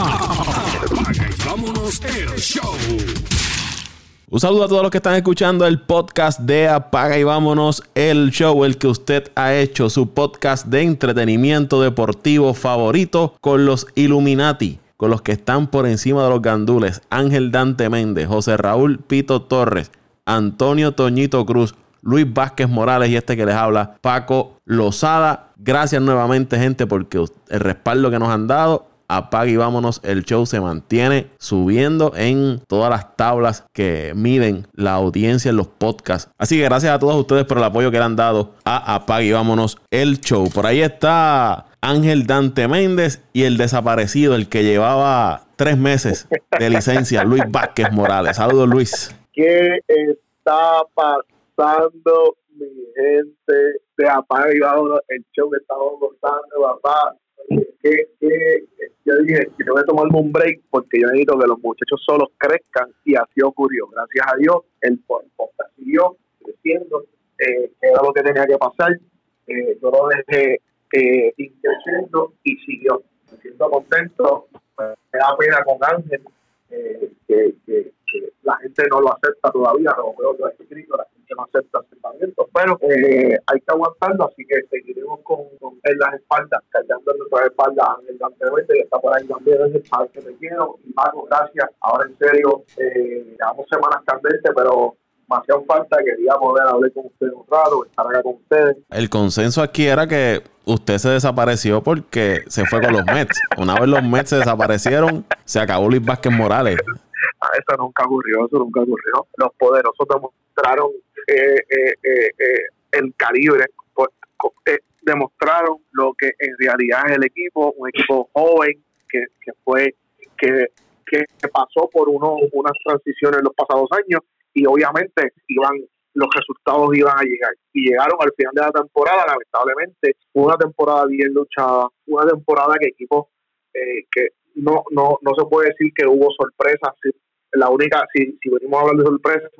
Apaga y vámonos el show. Un saludo a todos los que están escuchando el podcast de Apaga y vámonos el show, el que usted ha hecho, su podcast de entretenimiento deportivo favorito con los Illuminati, con los que están por encima de los gandules, Ángel Dante Méndez, José Raúl Pito Torres, Antonio Toñito Cruz, Luis Vázquez Morales y este que les habla, Paco Lozada. Gracias nuevamente, gente, porque el respaldo que nos han dado. Apaga y vámonos, el show se mantiene subiendo en todas las tablas que miden la audiencia en los podcasts. Así que gracias a todos ustedes por el apoyo que le han dado a Apaga y vámonos, el show. Por ahí está Ángel Dante Méndez y el desaparecido, el que llevaba tres meses de licencia, Luis Vázquez Morales. Saludos, Luis. ¿Qué está pasando, mi gente de Apaga y vámonos, el show que estamos contando, papá? Que, que, yo dije, que voy a tomarme un break porque yo necesito que los muchachos solos crezcan y así ocurrió. Gracias a Dios, el podcast siguió creciendo, eh, era lo que tenía que pasar. Eh, yo lo dejé eh, creciendo y siguió. Me siento contento, me da pena con Ángel, eh, que, la gente no lo acepta todavía, lo veo lo escrito, la gente no acepta acercamientos, pero eh, hay que aguantarlo, así que seguiremos con, las espaldas, cargando en nuestras espaldas Ángel Dante que está por ahí también, es el padre que te quiero, y Paco, gracias, ahora en serio, eh, semanas candentes, pero me hacía falta, quería poder hablar con ustedes un rato, estar acá con ustedes. El consenso aquí era que usted se desapareció porque se fue con los Mets. Una vez los Mets se desaparecieron, se acabó Luis Vázquez Morales. Ah, eso nunca ocurrió, eso nunca ocurrió. Los poderosos demostraron eh, eh, eh, eh el calibre, pues, eh, demostraron lo que en realidad es el equipo, un equipo joven que, que fue, que, que pasó por uno, unas transiciones en los pasados años y obviamente iban los resultados iban a llegar y llegaron al final de la temporada lamentablemente una temporada bien luchada una temporada que equipos eh, que no no no se puede decir que hubo sorpresas la única si, si venimos a hablar de sorpresas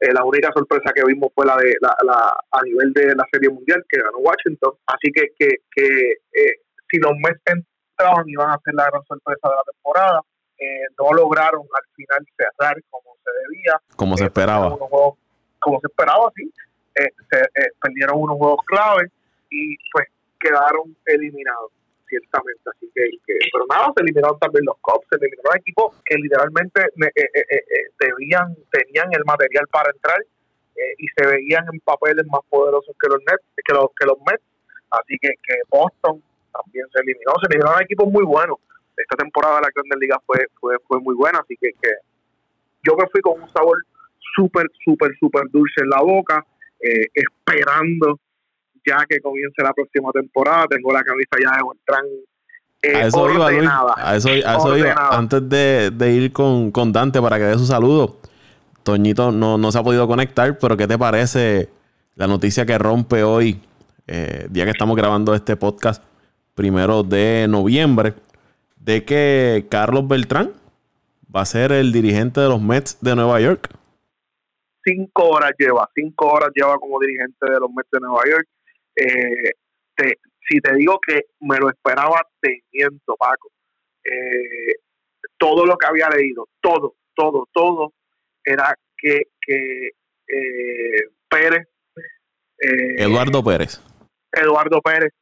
eh, la única sorpresa que vimos fue la de la, la, a nivel de la serie mundial que ganó Washington así que que, que eh, si los Mets entraban iban a ser la gran sorpresa de la temporada eh, no lograron al final cerrar como se debía. Como se esperaba. Juegos, como se esperaba, sí. Eh, se, perdieron unos juegos claves y pues quedaron eliminados, ciertamente. Así que, pero nada, se eliminaron también los Cubs, se eliminaron equipos que literalmente debían, tenían el material para entrar y se veían en papeles más poderosos que los Nets, que los, que los Mets. Así que, que Boston también se eliminó, se eliminaron equipos muy buenos esta temporada de la Grandes Ligas fue, fue, fue muy buena, así que, que yo me fui con un sabor súper, súper, súper dulce en la boca, eh, esperando ya que comience la próxima temporada. Tengo la camisa ya de Beltrán. Eh, a eso iba, Luis. A eso, a eso iba. Antes de, de, ir con, con Dante para que dé su saludo, Toñito no, no se ha podido conectar, pero ¿qué te parece la noticia que rompe hoy, eh, día que estamos grabando este podcast, primero de noviembre? de que Carlos Beltrán va a ser el dirigente de los Mets de Nueva York. Cinco horas lleva, cinco horas lleva como dirigente de los Mets de Nueva York. Eh, te, si te digo que me lo esperaba, te miento, Paco. Eh, todo lo que había leído, todo, todo, todo, era que, que eh, Pérez. Eh, Eduardo Pérez. Eduardo Pérez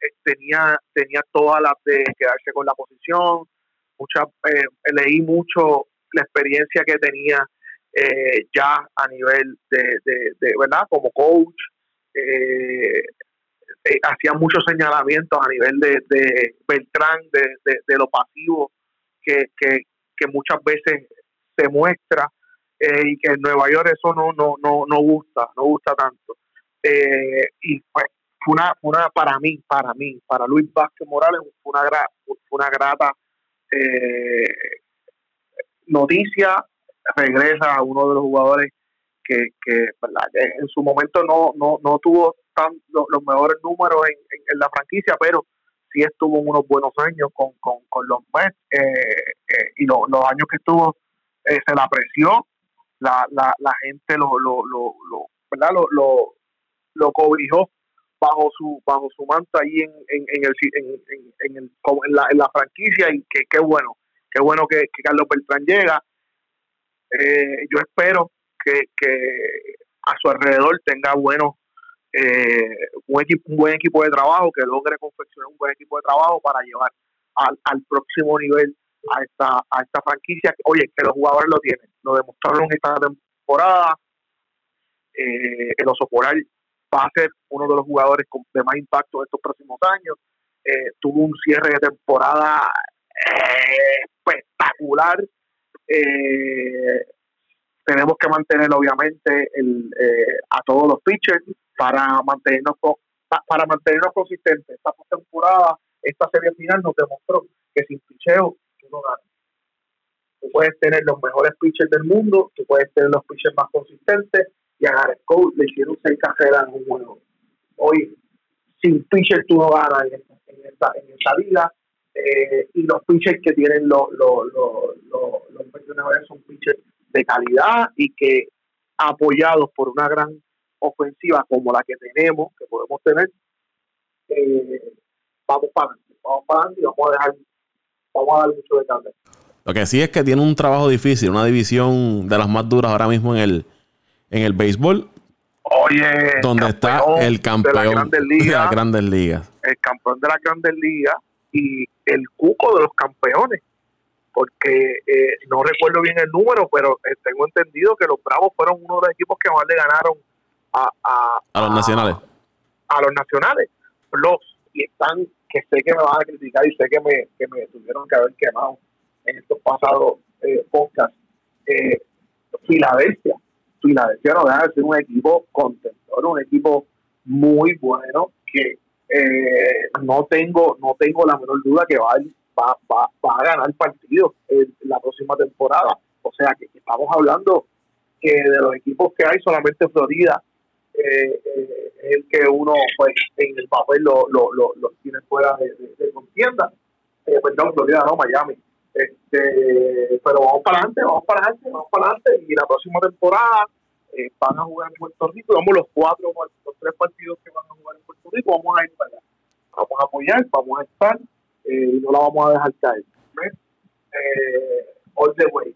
eh, tenía tenía todas las de quedarse con la posición mucha eh, leí mucho la experiencia que tenía eh, ya a nivel de, de, de, verdad como coach eh, eh, hacía muchos señalamientos a nivel de, de Beltrán de, lo pasivo que, muchas veces se muestra y que en Nueva York eso no no no no gusta no gusta tanto y pues fue una, para mí, para mí, para Luis Vázquez Morales, fue una, gra, una grata eh, noticia. Regresa a uno de los jugadores que, que, que en su momento no, no, no tuvo tan, los, mejores números en, en, en, la franquicia, pero sí estuvo en unos buenos años con, con, con los Mets eh, eh, y lo, los años que estuvo eh, se la apreció, la, la, la gente lo, lo, lo, lo, ¿verdad? lo, lo, lo cobijó bajo su bajo su manto ahí en, en, en el, en, en, el, en, la, en la franquicia y que qué bueno, qué bueno que, Carlos Beltrán llega. Eh, yo espero que, que a su alrededor tenga buenos eh, un, buen equipo de trabajo, que logre confeccionar un buen equipo de trabajo para llevar al, al próximo nivel a esta, a esta franquicia. Oye, que los jugadores lo tienen, lo demostraron esta temporada. Eh, el Oso Polar va a ser uno de los jugadores con, de más impacto de estos próximos años. Eh, tuvo un cierre de temporada eh, espectacular. Eh, tenemos que mantener obviamente el, a todos los pitchers para mantenernos para mantenernos consistentes. Esta temporada, esta serie final nos demostró que sin picheo tú no ganas. Tú puedes tener los mejores pitchers del mundo, tú puedes tener los pitchers más consistentes, y a Gareth Cole le hicieron seis carreras en un juego. Hoy, sin pitcher tú no ganas en esta, en esta, en esta liga. Eh, y los pitchers que tienen los, los, los, los, son pitchers de calidad y que apoyados por una gran ofensiva como la que tenemos, que podemos tener, eh, vamos para vamos para adelante y vamos a dejar, vamos a dar mucho de cambio. Lo que sí es que tiene un trabajo difícil, una división de las más duras ahora mismo en el, en el béisbol. Oye, donde está el campeón de, las grandes ligas, El campeón de las grandes ligas y el cuco de los campeones. Porque eh, no recuerdo bien el número, pero eh, tengo entendido que los Bravos fueron uno de los equipos que más le ganaron a, a, los nacionales. A, los nacionales. Los, y están, que sé que me van a criticar y sé que me, que me tuvieron que haber quemado en estos pasados eh, podcasts. Eh, Filadelfia Filadelfia no deja de ser un equipo contentor, un equipo muy bueno que eh, no tengo no tengo la menor duda que va, va, va, va a ganar partidos en la próxima temporada. O sea que estamos hablando que de los equipos que hay solamente Florida eh, eh, el que uno pues en el papel lo, lo, lo, tiene fuera de, de, contienda. Eh, perdón, Florida no, Miami. Este, pero vamos para adelante, vamos para adelante, vamos para adelante. Y la próxima temporada eh, van a jugar en Puerto Rico. Vamos los cuatro, los tres partidos que van a jugar en Puerto Rico, vamos a ir para allá. Vamos a apoyar, vamos a estar eh, y no la vamos a dejar caer. Eh, all the way.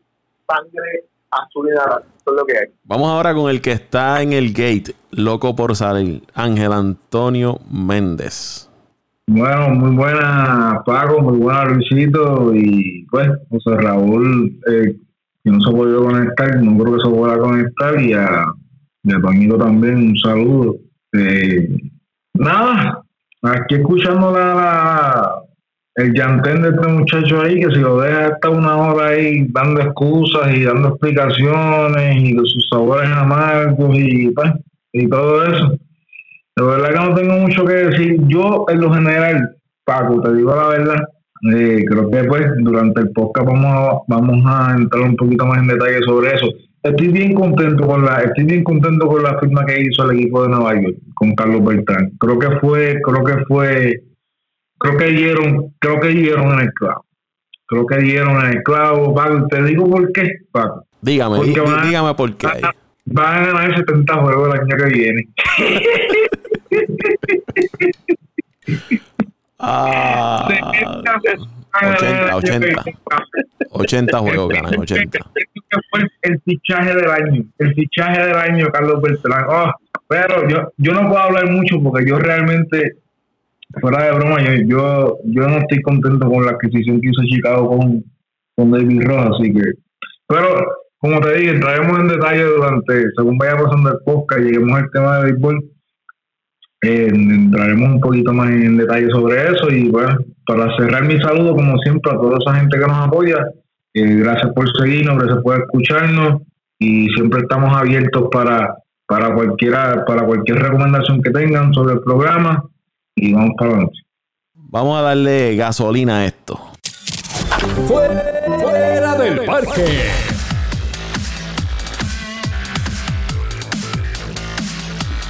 Sangre azul y naranja. Eso es lo que hay. Vamos ahora con el que está en el gate, loco por salir, Ángel Antonio Méndez. Bueno, muy buena Paco, muy buena Luisito y pues José Raúl, eh, que no se ha podido conectar, no creo que se pueda conectar y a, y a también un saludo. Eh, nada, aquí escuchando la, el llantén de este muchacho ahí, que si lo deja hasta una hora ahí dando excusas y dando explicaciones y de sus sabores amargos y, pues, y todo eso de verdad que no tengo mucho que decir. Yo, en lo general, Paco, te digo la verdad, eh, creo que pues durante el podcast vamos a, vamos a entrar un poquito más en detalle sobre eso. Estoy bien contento con la, estoy bien contento con la firma que hizo el equipo de Nueva York con Carlos Beltrán. Creo que fue, creo que fue, creo que dieron, creo que dieron en el clavo. Creo que dieron en el clavo, Paco. Te digo por qué, Paco. Dígame, dígame por qué. Van a ganar 70 juegos el año que viene. Ah, 80, 80. 80 juegos ganan, 80. El fichaje del año, el fichaje del año, Carlos Beltrán. Oh, pero yo, yo no puedo hablar mucho porque yo realmente, fuera de broma, yo, yo, yo no estoy contento con la adquisición que hizo Chicago con, con David Ross, así que. Pero, como te dije, entraremos en detalle durante, según vaya pasando el podcast, lleguemos al tema de béisbol eh, entraremos un poquito más en detalle sobre eso y bueno, para cerrar mi saludo como siempre a toda esa gente que nos apoya, eh, gracias por seguirnos, gracias por escucharnos y siempre estamos abiertos para, para, cualquiera, para cualquier recomendación que tengan sobre el programa y vamos para adelante. Vamos a darle gasolina a esto. Fuera del parque.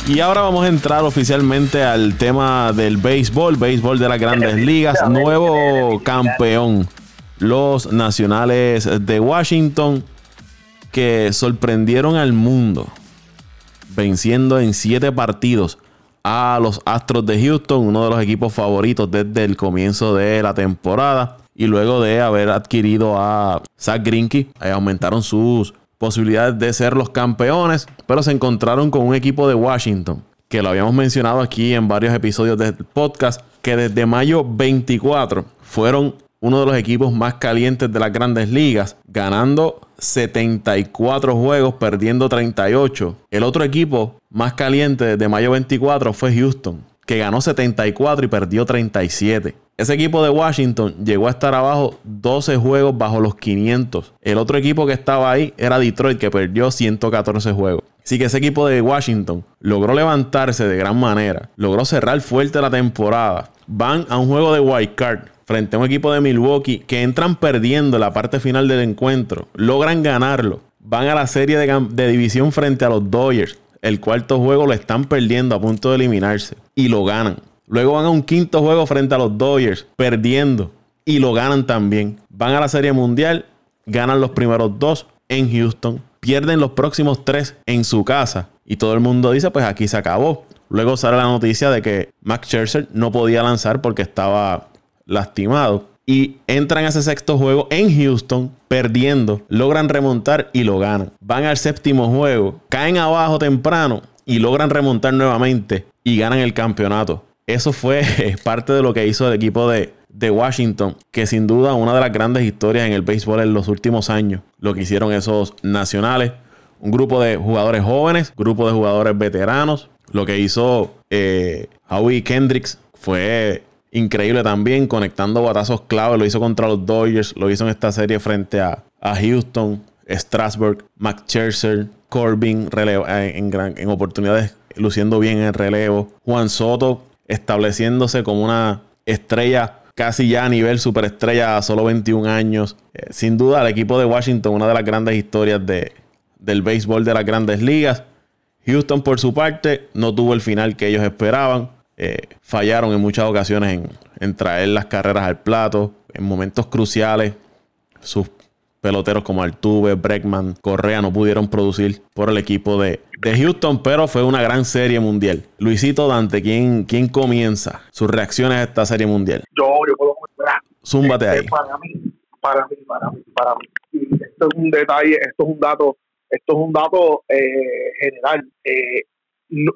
Y ahora vamos a entrar oficialmente al tema del béisbol, béisbol de las grandes ligas, nuevo campeón, los Nacionales de Washington, que sorprendieron al mundo, venciendo en siete partidos a los Astros de Houston, uno de los equipos favoritos desde el comienzo de la temporada. Y luego de haber adquirido a Zach Greinke, eh, aumentaron sus posibilidades de ser los campeones, pero se encontraron con un equipo de Washington, que lo habíamos mencionado aquí en varios episodios del podcast, que desde mayo 24 fueron uno de los equipos más calientes de las grandes ligas, ganando 74 juegos, perdiendo 38. El otro equipo más caliente desde mayo 24 fue Houston, que ganó 74 y perdió 37. Ese equipo de Washington llegó a estar abajo 12 juegos bajo los 500. El otro equipo que estaba ahí era Detroit, que perdió 114 juegos. Así que ese equipo de Washington logró levantarse de gran manera, logró cerrar fuerte la temporada. Van a un juego de wild card frente a un equipo de Milwaukee que entran perdiendo la parte final del encuentro, logran ganarlo, van a la serie de, división frente a los Dodgers. El cuarto juego lo están perdiendo a punto de eliminarse y lo ganan. Luego van a un quinto juego frente a los Dodgers, perdiendo y lo ganan también. Van a la serie mundial, ganan los primeros dos en Houston, pierden los próximos tres en su casa y todo el mundo dice, pues aquí se acabó. Luego sale la noticia de que Max Scherzer no podía lanzar porque estaba lastimado. Y entran a ese sexto juego en Houston, perdiendo, logran remontar y lo ganan. Van al séptimo juego, caen abajo temprano y logran remontar nuevamente y ganan el campeonato. Eso fue parte de lo que hizo el equipo de, de Washington, que sin duda una de las grandes historias en el béisbol en los últimos años. Lo que hicieron esos nacionales, un grupo de jugadores jóvenes, grupo de jugadores veteranos. Lo que hizo eh, Howie Kendricks fue increíble también, conectando batazos clave. Lo hizo contra los Dodgers, lo hizo en esta serie frente a, Houston, Strasburg, Max Scherzer, Corbin eh, en, en oportunidades luciendo bien en el relevo. Juan Soto estableciéndose como una estrella casi ya a nivel superestrella a solo 21 años. Eh, sin duda, el equipo de Washington, una de las grandes historias de, del béisbol de las grandes ligas. Houston, por su parte, no tuvo el final que ellos esperaban. Eh, fallaron en muchas ocasiones en, traer las carreras al plato. En momentos cruciales, sus peloteros como Altuve, Breckman, Correa no pudieron producir por el equipo de, Houston, pero fue una gran serie mundial. Luisito Dante, ¿quién, quién comienza sus reacciones a esta serie mundial? Yo, yo puedo. Zúmbate ahí. Para mí, para mí, para mí, para mí. Y esto es un detalle, esto es un dato, esto es un dato eh, general. Eh,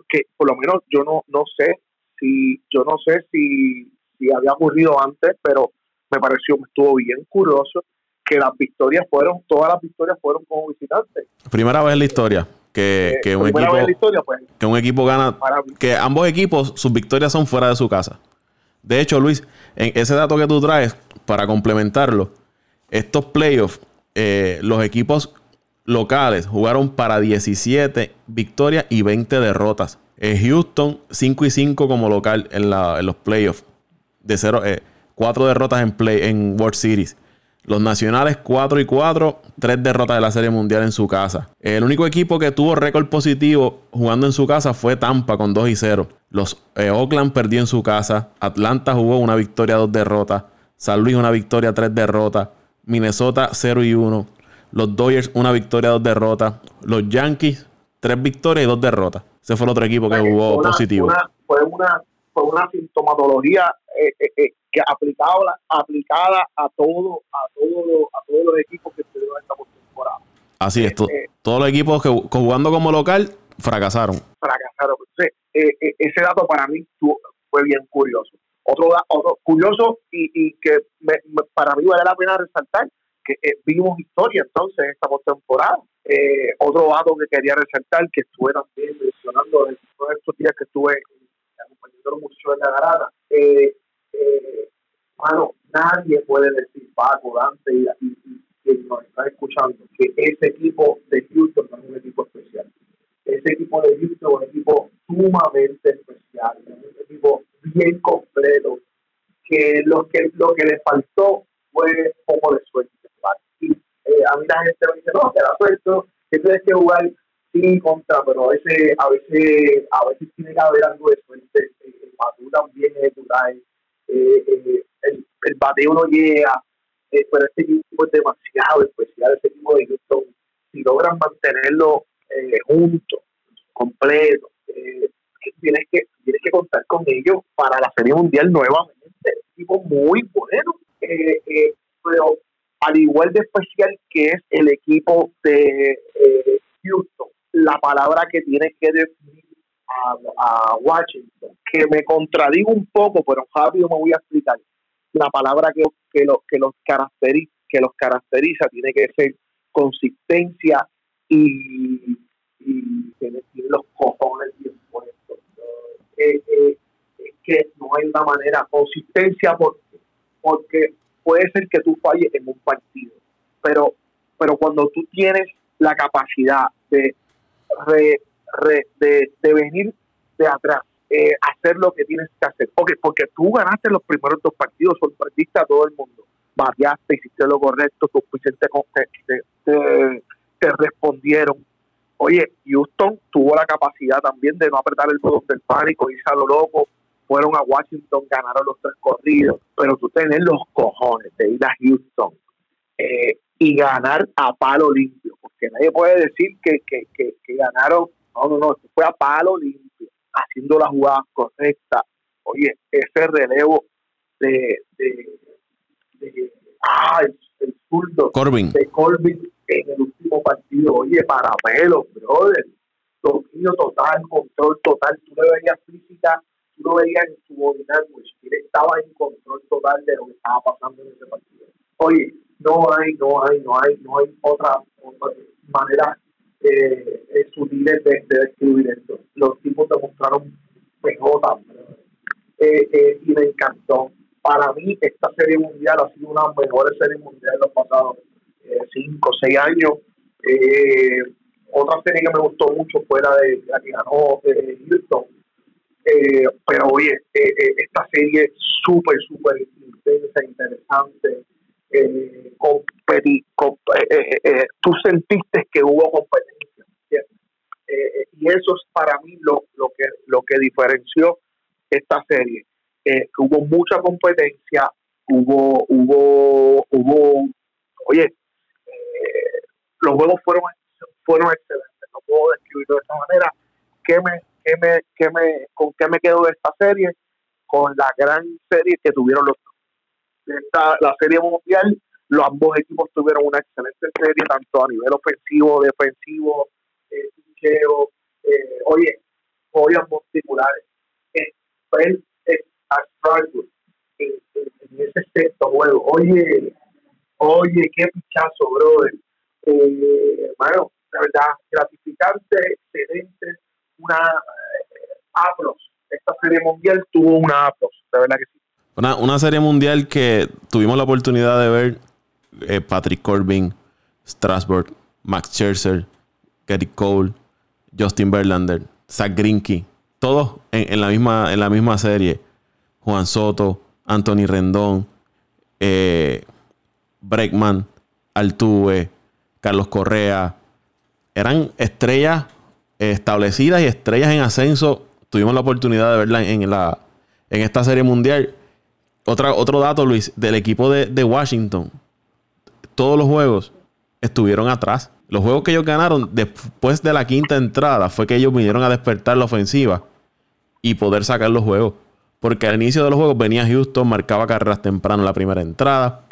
que por lo menos yo no, no sé si, yo no sé si, si había ocurrido antes, pero me pareció, me estuvo bien curioso que las victorias fueron, todas las victorias fueron como visitantes. Primera vez en la historia. Que, eh, que, un equipo, pues, que un equipo gana, que ambos equipos, sus victorias son fuera de su casa. De hecho, Luis, en ese dato que tú traes, para complementarlo, estos playoffs, eh, los equipos locales jugaron para 17 victorias y 20 derrotas. Eh, Houston 5 y 5 como local en, los playoffs. De cero, eh, cuatro derrotas en, play, en World Series. Los Nacionales 4 y 4, tres derrotas de la Serie Mundial en su casa. El único equipo que tuvo récord positivo jugando en su casa fue Tampa con 2 y 0. Los eh, Oakland perdió en su casa. Atlanta jugó una victoria, dos derrotas. San Luis una victoria, tres derrotas. Minnesota 0 y 1. Los Dodgers una victoria, dos derrotas. Los Yankees tres victorias y dos derrotas. Ese fue el otro equipo que jugó positivo. fue, una, fue una sintomatología eh, eh, eh, que aplicada, aplicada a todo, a todo, a todos los equipos que estuvieron esta temporada. Así es, todos los equipos que, jugando como local fracasaron. Fracasaron. ese dato para mí fue bien curioso. Otro, otro curioso y, y que para mí vale la pena resaltar que vimos historia entonces esta postemporada. Eh, otro dato que quería resaltar, que estuve también mencionando en todos estos días que estuve acompañando mucho en la garata, eh, eh, nadie puede decir, Paco, Dante y, quien nos está escuchando, que ese equipo de Houston no es un equipo especial. Ese equipo de Houston es un equipo sumamente especial, un equipo bien completo, que lo que, lo que le faltó fue poco de suerte eh, a mí la gente me dice, no, te da suelto, que tienes que jugar sí contra, pero a veces, a veces, a veces tiene que haber algo de suerte. El bateo también es natural, eh, eh, el, el bateo no llega, pero este equipo es demasiado especial, este equipo de Houston, si logran mantenerlo junto, completo, tienes que, tienes que contar con ellos para la Serie Mundial nuevamente. Equipo muy bueno, eh, eh, pero al igual de especial que es el equipo de eh, Houston, la palabra que tiene que definir a, Washington, que me contradigo un poco, pero rápido me voy a explicar. La palabra que, que, lo, que, los, caracteriza, que los caracteriza tiene que ser consistencia y, tener los cojones bien puestos. Eh, eh, que no hay una manera, consistencia porque puede ser que tú falles en un partido, pero, pero cuando tú tienes la capacidad de de, venir de atrás, eh, hacer lo que tienes que hacer. Okay, porque tú ganaste los primeros dos partidos, sorprendiste a todo el mundo. Variaste, hiciste lo correcto, tus te, te, te, respondieron. Oye, Houston tuvo la capacidad también de no apretar el botón del pánico, irse a lo loco. Fueron a Washington, ganaron los tres corridos. Pero tú tenés los cojones de ir a Houston eh, y ganar a palo limpio. Porque nadie puede decir que, que, que, que ganaron no, no, no, fue a palo limpio, haciendo la jugada correcta. Oye, ese relevo de, de, de ay, el zurdo Corbin. de Corbin en el último partido, oye, para pelo, brother. Dominio total, control total. Tú le veías física, tú lo veías en su body language. Él estaba en control total de lo que estaba pasando en ese partido. Oye, no hay, no hay, no hay, no hay otra, otra manera eh, sutiles de, de, describir esto. Los tipos demostraron PJ eh, eh, y me encantó. Para mí, esta serie mundial ha sido una de las mejores series mundiales de los pasados 5 o 6 años. Eh, otra serie que me gustó mucho fue la de la que ganó eh, Houston. Eh, pero oye, esta serie es súper, súper intensa, interesante eh, eh, eh, tú sentiste que hubo competencia. y eso es para mí lo, lo, que, lo que diferenció esta serie. hubo mucha competencia, hubo, hubo, hubo, oye, los juegos fueron, fueron excelentes, no puedo describirlo de esta manera. ¿Qué me, qué me, qué me, ¿Con qué me quedo de esta serie? Con la gran serie que tuvieron los esta, la serie mundial, los ambos equipos tuvieron una excelente serie, tanto a nivel ofensivo, defensivo, eh, eh, oye, joyas musculares. Él es a Strasbourg en, en, ese sexto juego. Oye, oye, qué pichazo, brother. Eh, bueno, la verdad, gratificante, excelente, una eh, Esta serie mundial tuvo una Aplos, de verdad que sí. Una, serie mundial que tuvimos la oportunidad de ver eh, Patrick Corbin, Strasburg, Max Scherzer, Gary Cole, Justin Verlander, Zach Greinke, todos en, la misma, en la misma serie. Juan Soto, Anthony Rendón, eh, Breckman, Altuve, Carlos Correa. Eran estrellas establecidas y estrellas en ascenso. Tuvimos la oportunidad de verla en, la, en esta serie mundial otro dato, Luis, del equipo de, Washington. Todos los juegos estuvieron atrás. Los juegos que ellos ganaron después de la quinta entrada fue que ellos vinieron a despertar la ofensiva y poder sacar los juegos. Porque al inicio de los juegos venía Houston, marcaba carreras temprano en la primera entrada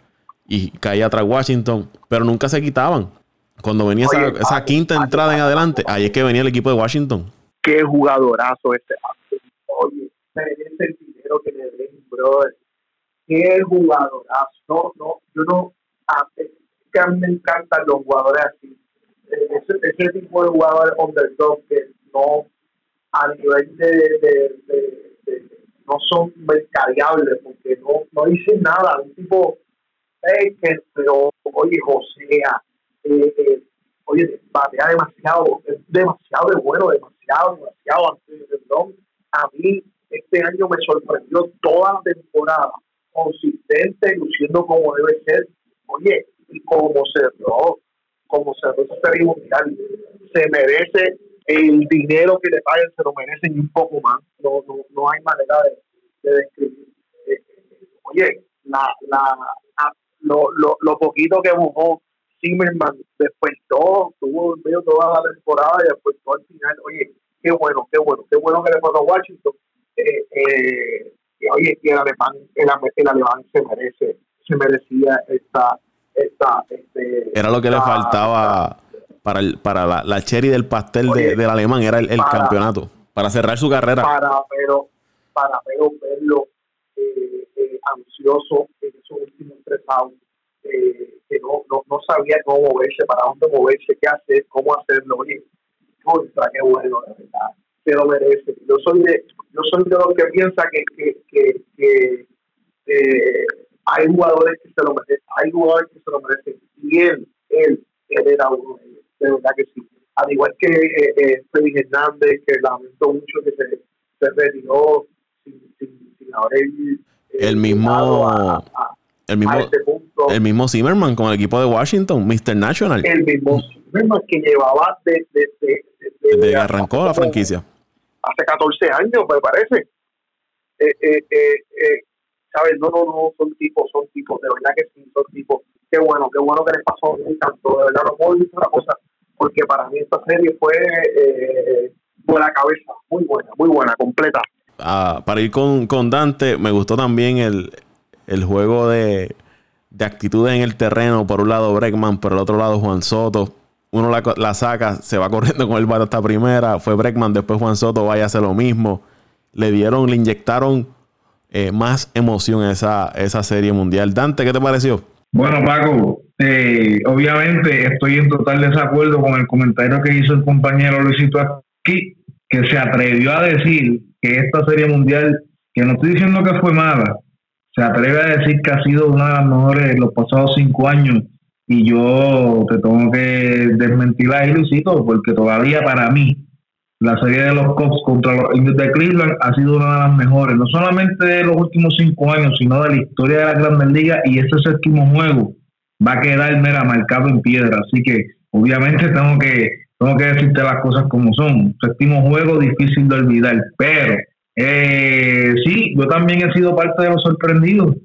y caía atrás Washington, pero nunca se quitaban. Cuando venía esa, quinta entrada en adelante, ahí es que venía el equipo de Washington. Qué jugadorazo este. Oye, el dinero que le den, brother qué jugadorazo. No, no, yo no, a, es que a mí me encantan los jugadores así. Ese, ese tipo de jugadores underdog que no, a nivel de, de, de, no son mercadeables porque no, no dicen nada. Un tipo, eh, que, pero, oye, José, eh, eh, oye, batea demasiado, es demasiado de bueno, demasiado, demasiado de A mí, este año me sorprendió toda la temporada consistente, luciendo como debe ser. Oye, y como cerró, como cerró esa serie se merece el dinero que le paguen, se lo merecen y un poco más. No, no, no hay manera de, describir. Eh, oye, la, la, lo, lo, lo poquito que buscó Zimmerman despertó, tuvo medio toda la temporada y después al final. Oye, qué bueno, qué bueno, qué bueno que le pasó a Washington. Eh, eh, oye, que el alemán, el, alemán se merece, se merecía esta, esta, este, era lo que le faltaba para el, para la, la cherry del pastel de, del alemán, era el, campeonato, para cerrar su carrera. Para pero, para pero verlo eh, eh, ansioso en esos últimos tres años, eh, que no, no, no sabía cómo moverse, para dónde moverse, qué hacer, cómo hacerlo. Oye, contra, qué bueno, la verdad, se lo merece. Yo soy de, yo soy de los que piensa que, que, que, que eh, hay jugadores que se lo merecen, hay jugadores que se lo merecen, y él, él, él era uno de ellos, de verdad que sí. Al igual que eh, eh Freddy Hernández, que lamentó mucho que se, se retiró sin, sin, sin haber eh, el mismo el mismo, el mismo Zimmerman con el equipo de Washington, Mr. National. El mismo Zimmerman que llevaba desde de, de, arrancó la franquicia. Hace 14 años, me parece. Eh, eh, eh, ¿Sabes? No, no, no, son tipos, son tipos, de verdad que sí, son tipos. Qué bueno, qué bueno que les pasó encantó, de verdad, no puedo decir una cosa, porque para mí esta serie fue buena cabeza, muy buena, muy buena, completa. Ah, para ir con, con Dante, me gustó también el, el juego de, de actitud en el terreno. Por un lado Breckman, por el otro lado Juan Soto. Uno la, saca, se va corriendo con el bar hasta primera. Fue Breckman, después Juan Soto, vaya a hacer lo mismo. Le dieron, le inyectaron eh, más emoción a esa, esa serie mundial. Dante, ¿qué te pareció? Bueno, Paco, eh, obviamente estoy en total desacuerdo con el comentario que hizo el compañero Luisito aquí, que se atrevió a decir que esta serie mundial, que no estoy diciendo que fue mala, se atreve a decir que ha sido una de las mejores los pasados cinco años y yo te tengo que desmentir ahí, Luisito, porque todavía para mí la serie de los Cubs contra los Indios de Cleveland ha sido una de las mejores, no solamente de los últimos cinco años, sino de la historia de la Grandes Ligas y ese séptimo juego va a quedar mera marcado en piedra, así que obviamente tengo que tengo que decirte las cosas como son, séptimo juego difícil de olvidar, pero eh, sí, yo también he sido parte de los sorprendidos.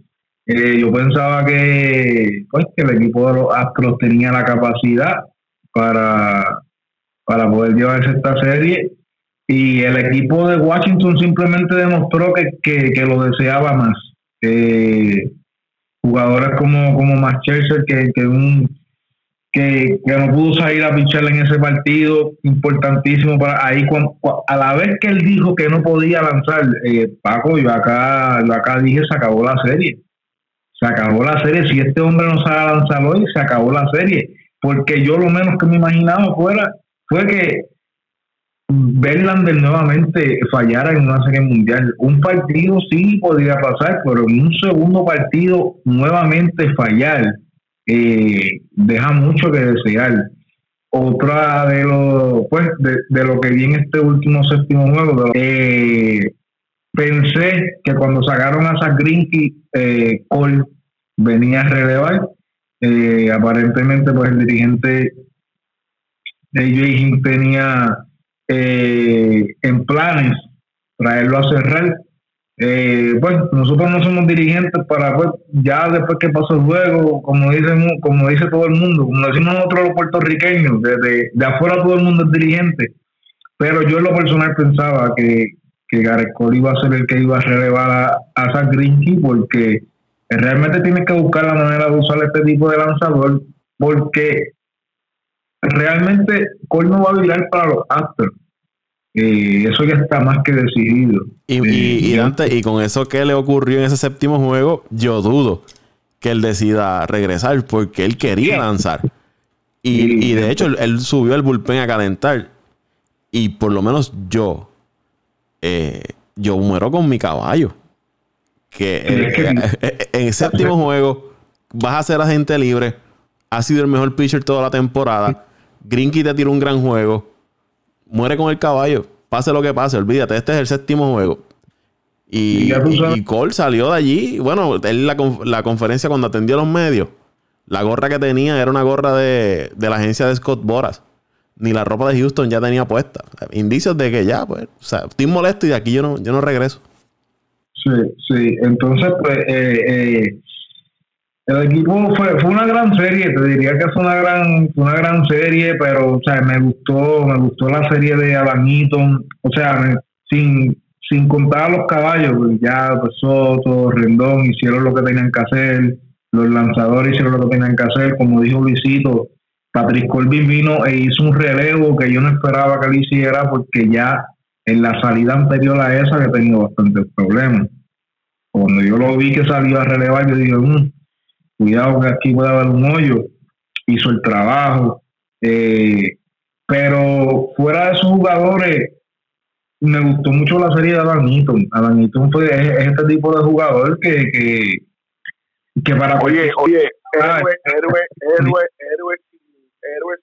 Eh, yo pensaba que, pues, que el equipo de los Astros tenía la capacidad para, para poder llevarse esta serie y el equipo de Washington simplemente demostró que, que, lo deseaba más. Eh, jugadores como, como Max que, que un que, no pudo salir a pichar en ese partido importantísimo para ahí a la vez que él dijo que no podía lanzar eh, Paco yo acá yo acá dije se acabó la serie. Se acabó la serie. Si este hombre no sabe lanzar hoy se acabó la serie. Porque yo lo menos que me imaginaba fuera fue que Verlander nuevamente fallara en una serie mundial. Un partido sí podría pasar, pero en un segundo partido nuevamente fallar eh, deja mucho que desear. Otra de lo, pues, de, lo que vi en este último séptimo juego, eh, pensé que cuando sacaron a Zagrinki, eh, Cole venía a relevar. Eh, aparentemente, pues el dirigente de tenía en planes traerlo a cerrar eh, bueno, nosotros no somos dirigentes para pues, ya después que pasó el juego, como dicen, como dice todo el mundo, como decimos nosotros los puertorriqueños, de, de, afuera todo el mundo es dirigente. Pero yo en lo personal pensaba que, que Gareth iba a ser el que iba a relevar a, a Zach porque realmente tiene que buscar la manera de usar este tipo de lanzador porque realmente Cole no va a virar para los Astros eso ya está más que decidido. Y, y, Dante, y con eso que le ocurrió en ese séptimo juego, yo dudo que él decida regresar porque él quería lanzar. Y, de hecho, él, subió el bullpen a calentar. Y por lo menos yo, eh, yo muero con mi caballo. Que eh, eh, en el séptimo juego vas a ser agente libre. Ha sido el mejor pitcher toda la temporada. Grinky te tiró un gran juego muere con el caballo. Pase lo que pase, olvídate, este es el séptimo juego. Y, Cole salió de allí. Bueno, él la, la conferencia cuando atendió a los medios, la gorra que tenía era una gorra de, la agencia de Scott Boras. Ni la ropa de Houston ya tenía puesta. Indicios de que ya, pues, o sea, estoy molesto y de aquí yo no, yo no regreso. Sí, sí. Entonces, pues, eh, eh, El equipo fue, fue una gran serie, te diría que fue una gran, una gran serie, pero o sea, me gustó, me gustó la serie de Adam Eaton, o sea, sin, sin contar a los caballos, pues ya pues, Soto, Rendón hicieron lo que tenían que hacer, los lanzadores hicieron lo que tenían que hacer, como dijo Luisito, Patrick Colvin vino e hizo un relevo que yo no esperaba que lo hiciera porque ya en la salida anterior a esa había tenido bastantes problemas. Cuando yo lo vi que salió a relevar, yo dije, mm, cuidado que aquí puede haber un hoyo. Hizo el trabajo. Eh, pero fuera de esos jugadores, me gustó mucho la serie de Adam Eaton. Adam Eaton fue, es, este tipo de jugador que, que, que para... Oye, oye, héroe, héroe, héroe, héroe, héroe,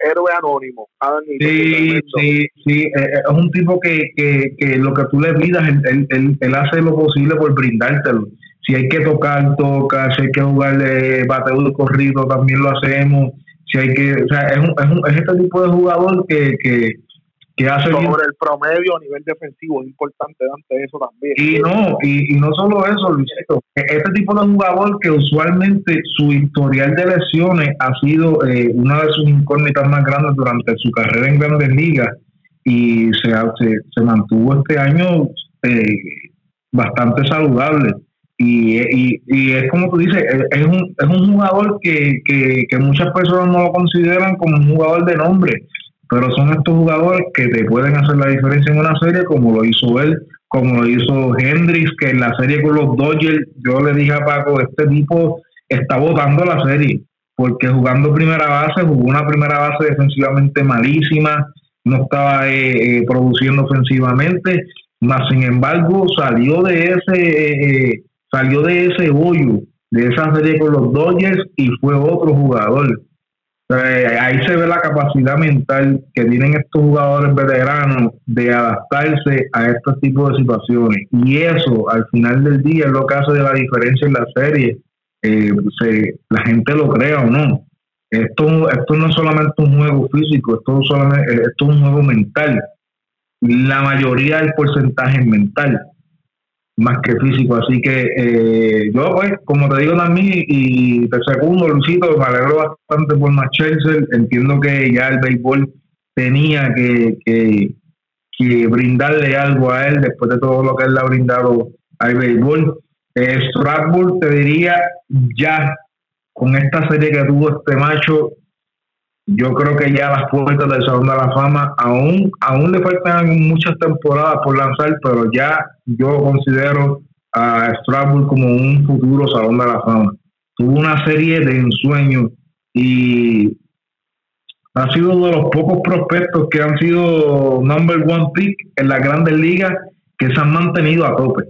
héroe anónimo. Adam sí, sí, sí, eh, eh, es un tipo que, que, que lo que tú le pidas, él, él, él, hace lo posible por brindártelo. Si hay que tocar, toca, si hay que jugarle bateo de corrido, también lo hacemos. Si hay que, o sea, es, un, es, un, es este tipo de jugador que, que sobre el promedio a nivel defensivo, es importante ante eso también. Y no, y, no solo eso, Luisito, este tipo de jugador que usualmente su historial de lesiones ha sido eh, una de sus incógnitas más grandes durante su carrera en grandes ligas y se, se, mantuvo este año eh, bastante saludable. Y, y, es como tú dices, es un, es un jugador que, que, que muchas personas no lo consideran como un jugador de nombre pero son estos jugadores que te pueden hacer la diferencia en una serie, como lo hizo él, como lo hizo Hendrix, que en la serie con los Dodgers, yo le dije a Paco, este tipo está votando la serie, porque jugando primera base, jugó una primera base defensivamente malísima, no estaba eh, eh, produciendo ofensivamente, más sin embargo salió de ese eh, salió de ese hoyo de esa serie con los Dodgers y fue otro jugador ahí se ve la capacidad mental que tienen estos jugadores veteranos de adaptarse a estos tipos de situaciones. Y eso, al final del día, es lo que hace de la diferencia en la serie. Eh, la gente lo crea o no. Esto, esto no es solamente un juego físico, esto, solamente, esto es un juego mental. La mayoría del porcentaje es mental más que físico. Así que eh, yo, pues, como te digo también, y te segundo, Luisito, me alegro bastante por Chelsea Entiendo que ya el béisbol tenía que, que, brindarle algo a él después de todo lo que él le ha brindado al béisbol. Eh, Strasbourg, te diría, ya con esta serie que tuvo este macho, yo creo que ya las puertas del Salón de la Fama aún, aún le faltan muchas temporadas por lanzar, pero ya yo considero a Strasbourg como un futuro Salón de la Fama. Tuvo una serie de ensueños y ha sido uno de los pocos prospectos que han sido number one pick en las grandes ligas que se han mantenido a tope.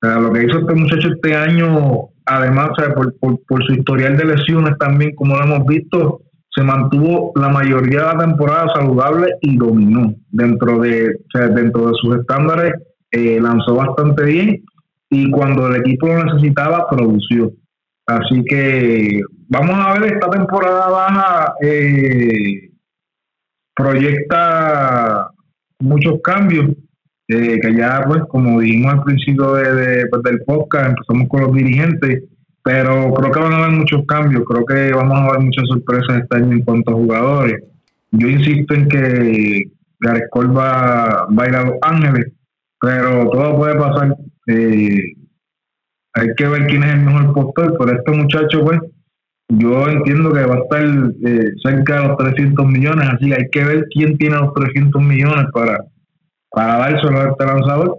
Lo que hizo este muchacho este año, además, por, por su historial de lesiones también, como lo hemos visto, se mantuvo la mayoría de la temporada saludable y dominó dentro de, dentro de sus estándares, eh, lanzó bastante bien y cuando el equipo lo necesitaba, produció. Así que vamos a ver, esta temporada baja eh, proyecta muchos cambios, eh, que ya pues como dijimos al principio de, pues, del podcast, empezamos con los dirigentes, pero creo que van a haber muchos cambios, creo que vamos a ver muchas sorpresas este año en cuanto a jugadores. Yo insisto en que Gareth va, va, a ir a Los Ángeles, pero todo puede pasar. Eh, hay que ver quién es el mejor postor, pero este muchacho, pues, yo entiendo que va a estar eh, cerca de los 300 millones, así que hay que ver quién tiene los 300 millones para, para dárselo a este lanzador.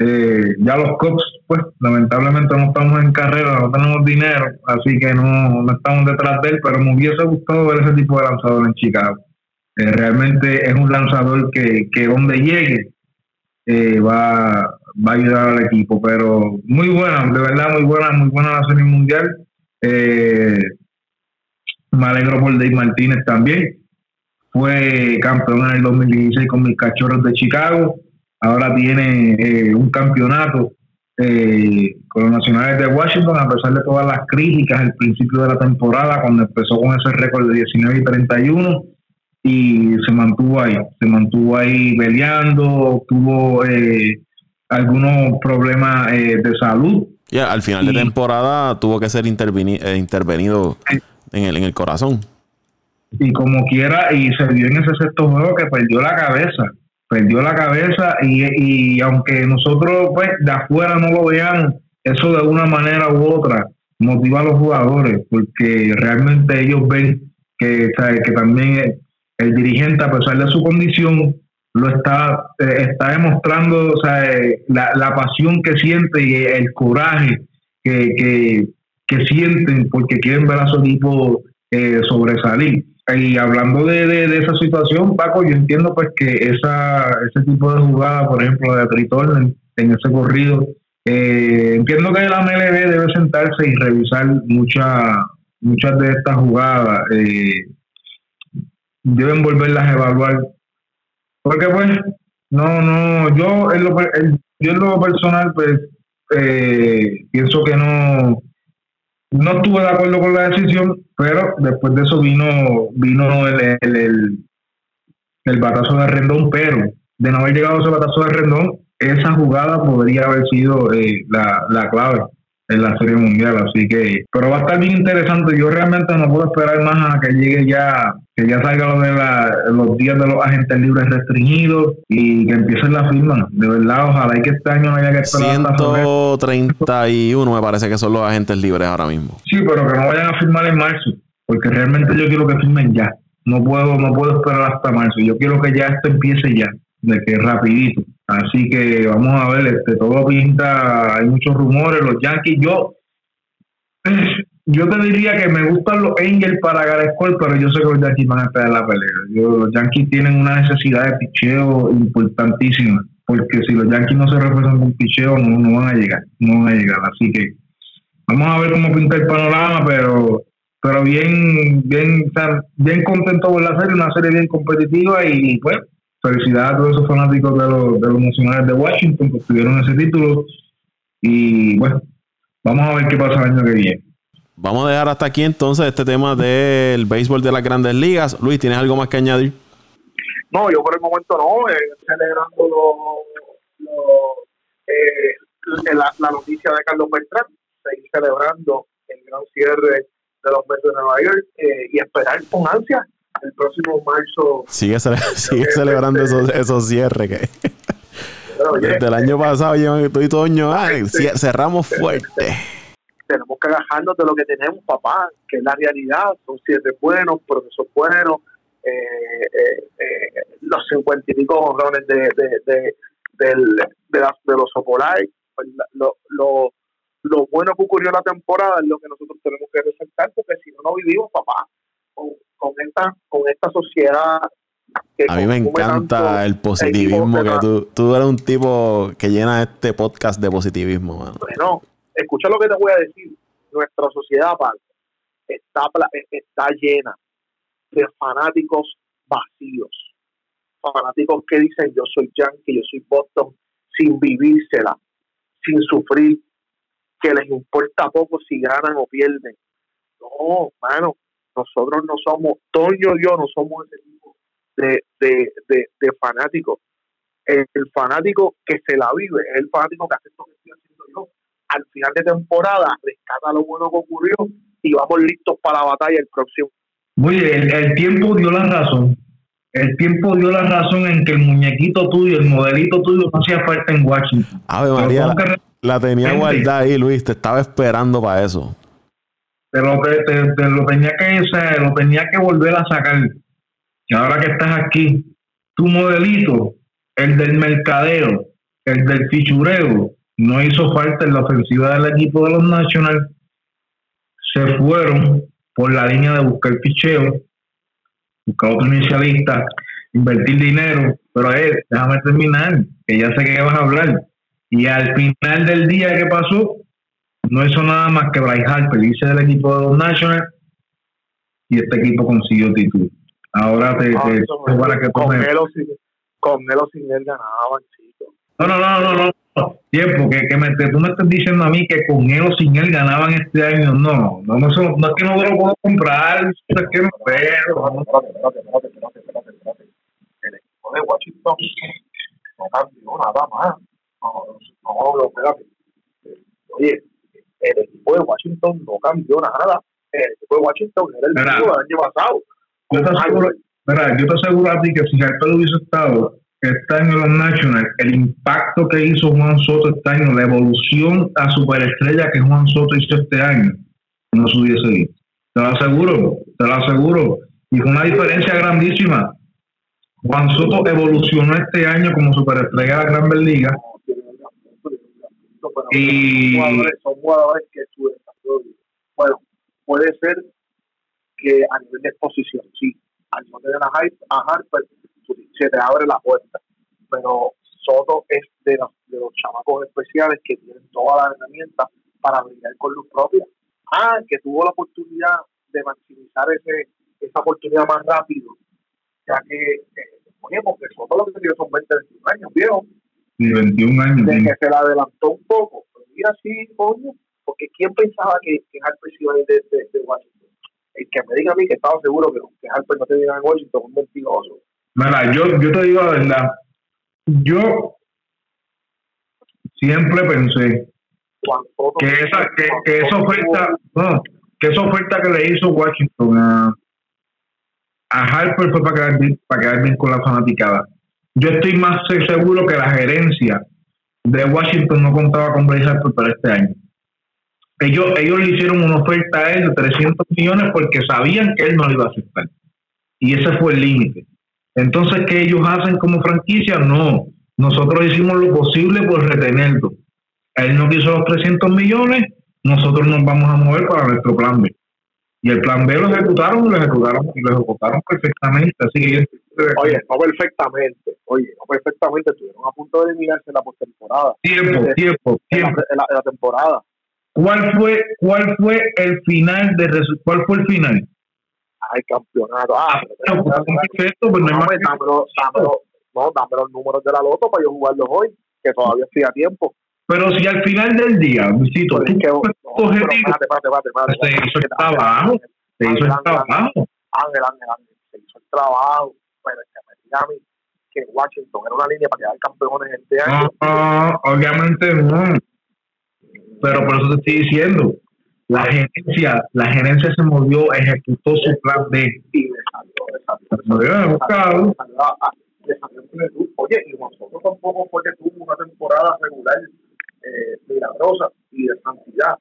Eh, ya los Cubs, pues lamentablemente no estamos en carrera, no tenemos dinero, así que no, no estamos detrás de él, pero me hubiese gustado ver ese tipo de lanzador en Chicago. Eh, realmente es un lanzador que, que donde llegue eh, va, va a ayudar al equipo, pero muy buena, de verdad muy buena, muy buena la serie mundial. me alegro por Dave Martínez también. Fue campeón en el 2016 con mis cachorros de Chicago ahora tiene eh, un campeonato eh, con los nacionales de Washington, a pesar de todas las críticas al principio de la temporada, cuando empezó con ese récord de 19 y 31, y se mantuvo ahí, se mantuvo ahí peleando, tuvo eh, algunos problemas de salud. Y al final de temporada tuvo que ser eh, intervenido en el, en el corazón. Y como quiera, y se vio en ese sexto juego que perdió la cabeza. Perdió la cabeza y, y aunque nosotros pues de afuera no lo veamos, eso de una manera u otra motiva a los jugadores porque realmente ellos ven que, que también el dirigente, a pesar de su condición, lo está, eh, está demostrando o sea, la, la, pasión que siente y el coraje que, que, que, sienten porque quieren ver a su equipo eh, sobresalir. Y hablando de, de, esa situación, Paco, yo entiendo pues que esa, ese tipo de jugada, por ejemplo, de Tritorn en, ese corrido, entiendo que la MLB debe sentarse y revisar muchas muchas de estas jugadas. deben volverlas a evaluar porque pues, no, no, yo en lo, yo en lo personal, pues, eh, pienso que no, no estuve de acuerdo con la decisión, pero después de eso vino, vino el, el, el, batazo de Rendón, pero de no haber llegado ese batazo de Rendón, esa jugada podría haber sido eh, la, la clave en la Serie Mundial, así que, pero va a estar bien interesante. Yo realmente no puedo esperar más a que llegue ya, que ya salga lo de los días de los agentes libres restringidos y que empiecen la firma. De verdad, ojalá y que este año no haya que esperar. 131 me parece que son los agentes libres ahora mismo. Sí, pero que no vayan a firmar en marzo, porque realmente yo quiero que firmen ya. No puedo, no puedo esperar hasta marzo. Yo quiero que ya esto empiece ya, de que rapidito. Así que vamos a ver, este, todo pinta, hay muchos rumores, los Yankees, yo, yo te diría que me gustan los Angels para Gareth pero yo sé que los Yankees van a estar en la pelea. los Yankees tienen una necesidad de picheo importantísima, porque si los Yankees no se refuerzan con picheo, no, no van a llegar, no van a llegar. Así que vamos a ver cómo pinta el panorama, pero pero bien, bien, bien contento por la serie, una serie bien competitiva y pues felicidades a todos esos fanáticos de los, de los nacionales de Washington que obtuvieron ese título. Y bueno, vamos a ver qué pasa el año que viene. Vamos a dejar hasta aquí entonces este tema del béisbol de las grandes ligas. Luis, ¿tienes algo más que añadir? No, yo por el momento no, eh, celebrando lo, eh, la, noticia de Carlos Beltrán, seguir celebrando el gran cierre de los Mets de Nueva York eh, y esperar con ansia el próximo marzo. Sigue, sigue celebrando esos, esos cierres que. Desde el año pasado, yo y todo año, cerramos fuerte. Tenemos que agajarnos de lo que tenemos, papá, que es la realidad. Son cierres buenos, procesos buenos, eh, eh, eh, los cincuenta y pico honrones de, de, de, del, de, los Opolai. Pues, lo, lo, lo bueno que ocurrió la temporada es lo que nosotros tenemos que resaltar, porque si no, no vivimos, papá con, esta, con esta sociedad. a mí me encanta el positivismo que tú, tú eres un tipo que llena este podcast de positivismo. Bueno, escucha lo que te voy a decir. Nuestra sociedad está, está llena de fanáticos vacíos. Fanáticos que dicen yo soy Yankee, yo soy Boston, sin vivírsela, sin sufrir, que les importa poco si ganan o pierden. No, mano, nosotros no somos, Toño y yo no somos ese tipo de, de, de, fanáticos. El, fanático que se la vive es el fanático que hace esto que estoy haciendo yo. Al final de temporada, rescata lo bueno que ocurrió y vamos listos para la batalla el próximo. Muy bien, el, tiempo dio la razón. El tiempo dio la razón en que el muñequito tuyo, el modelito tuyo, no hacía falta en Washington. Ave María, la, la, tenía guardada ahí, Luis. Te estaba esperando para eso te lo, te, lo tenía que lo tenía que volver a sacar. Y ahora que estás aquí, tu modelito, el del mercadeo, el del fichureo, no hizo falta en la ofensiva del equipo de los Nationals. Se fueron por la línea de buscar ficheo, buscar otro inicialista, invertir dinero. Pero eh, déjame terminar, que ya sé que vas a hablar. Y al final del día, ¿qué pasó? No hizo nada más que Bryce Harper irse del equipo de los Nationals y este equipo consiguió título. Ahora te, ah, para que con, él con él o sin él ganaban, chicos. No, no, no, no, no. Tiempo, que, que me, tú me estás diciendo a mí que con él o sin él ganaban este año. No, no, no, no, no es que no lo puedo comprar, es que no puedo. El equipo de Washington no cambió nada más. No, no, no, espérate. El equipo de Washington no cambió nada. El equipo de Washington era el mismo del año pasado. Yo te aseguro, mira, yo te aseguro a ti que si Harper hubiese estado este año en los Nationals, el impacto que hizo Juan Soto este año, la evolución a superestrella que Juan Soto hizo este año, no se hubiese ido. Te lo aseguro, te lo aseguro. Y fue una diferencia grandísima. Juan Soto evolucionó este año como superestrella de la Gran Liga. Y son jugadores que su desarrollo, bueno, puede ser que a nivel de exposición, sí, al no tener a, Harper, se te abre la puerta. Pero Soto es de los, de los chamacos especiales que tienen todas las herramientas para brillar con luz propia. Ah, que tuvo la oportunidad de maximizar ese, esa oportunidad más rápido, ya que, eh, oye, porque Soto lo que tiene son 20, 21 años, viejo. Y 21 años. De que se la adelantó un poco. Pero mira, sí, coño, porque ¿quién pensaba que, que Harper se iba a ir de, de, Washington? El que me diga a mí que estaba seguro que, que Harper no te diga en Washington, un mentiroso. Mira, yo, yo te digo la verdad. Yo siempre pensé que esa, que, que esa oferta, no, que esa oferta que le hizo Washington a, a Harper fue para quedar, bien, para quedar bien con la fanaticada. Yo estoy más seguro que la gerencia de Washington no contaba con Bryce Harper para este año. Ellos, ellos le hicieron una oferta a él de 300 millones porque sabían que él no lo iba a aceptar. Y ese fue el límite. Entonces, ¿qué ellos hacen como franquicia? No. Nosotros hicimos lo posible por retenerlo. Él no quiso los 300 millones, nosotros nos vamos a mover para nuestro plan B. Y el plan B lo ejecutaron lo ejecutaron y lo ejecutaron perfectamente. Así que Oye, no perfectamente. Oye, no perfectamente. Estuvieron a punto de eliminarse en la postemporada. Tiempo, tiempo, tiempo. En la, temporada. ¿Cuál fue, ¿Cuál fue el final de cuál fue el final? Ay, campeonato. Ah, no, pues, perfecto, pues no, no, dámelo, dámelo, no, dame los números de la loto para yo jugarlos hoy, que todavía estoy a tiempo. Pero si al final del día, Luisito, tú objetivo, se hizo el trabajo, se hizo el trabajo. Ángel, Ángel, Ángel, se hizo el trabajo, pero que mí que Washington era una línea para quedar campeones este año. No, obviamente no. Pero por eso te estoy diciendo, la gerencia, la gerencia se movió, ejecutó su plan B. Y le salió, le salió, Oye, y nosotros tampoco fue que tuvo una temporada regular eh, milagrosa y de santidad.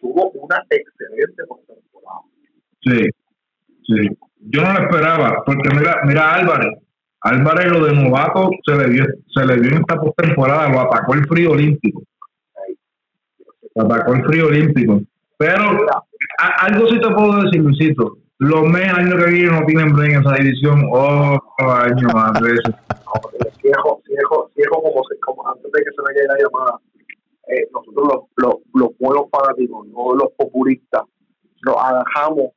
Tuvo una excelente temporada. Sí, sí. Yo no lo esperaba, porque mira, mira Álvarez. Álvarez lo de novato se le dio, se le dio en esta postemporada, lo atacó el frío olímpico. Lo atacó el frío olímpico. Pero algo sí te puedo decir, Luisito. Los meses años que vienen no tienen break en esa división. Oh, año más veces. viejo, viejo, viejo como, como antes de que se me llegue la llamada, eh, nosotros los, los, los buenos fanáticos, no los populistas, nos alejamos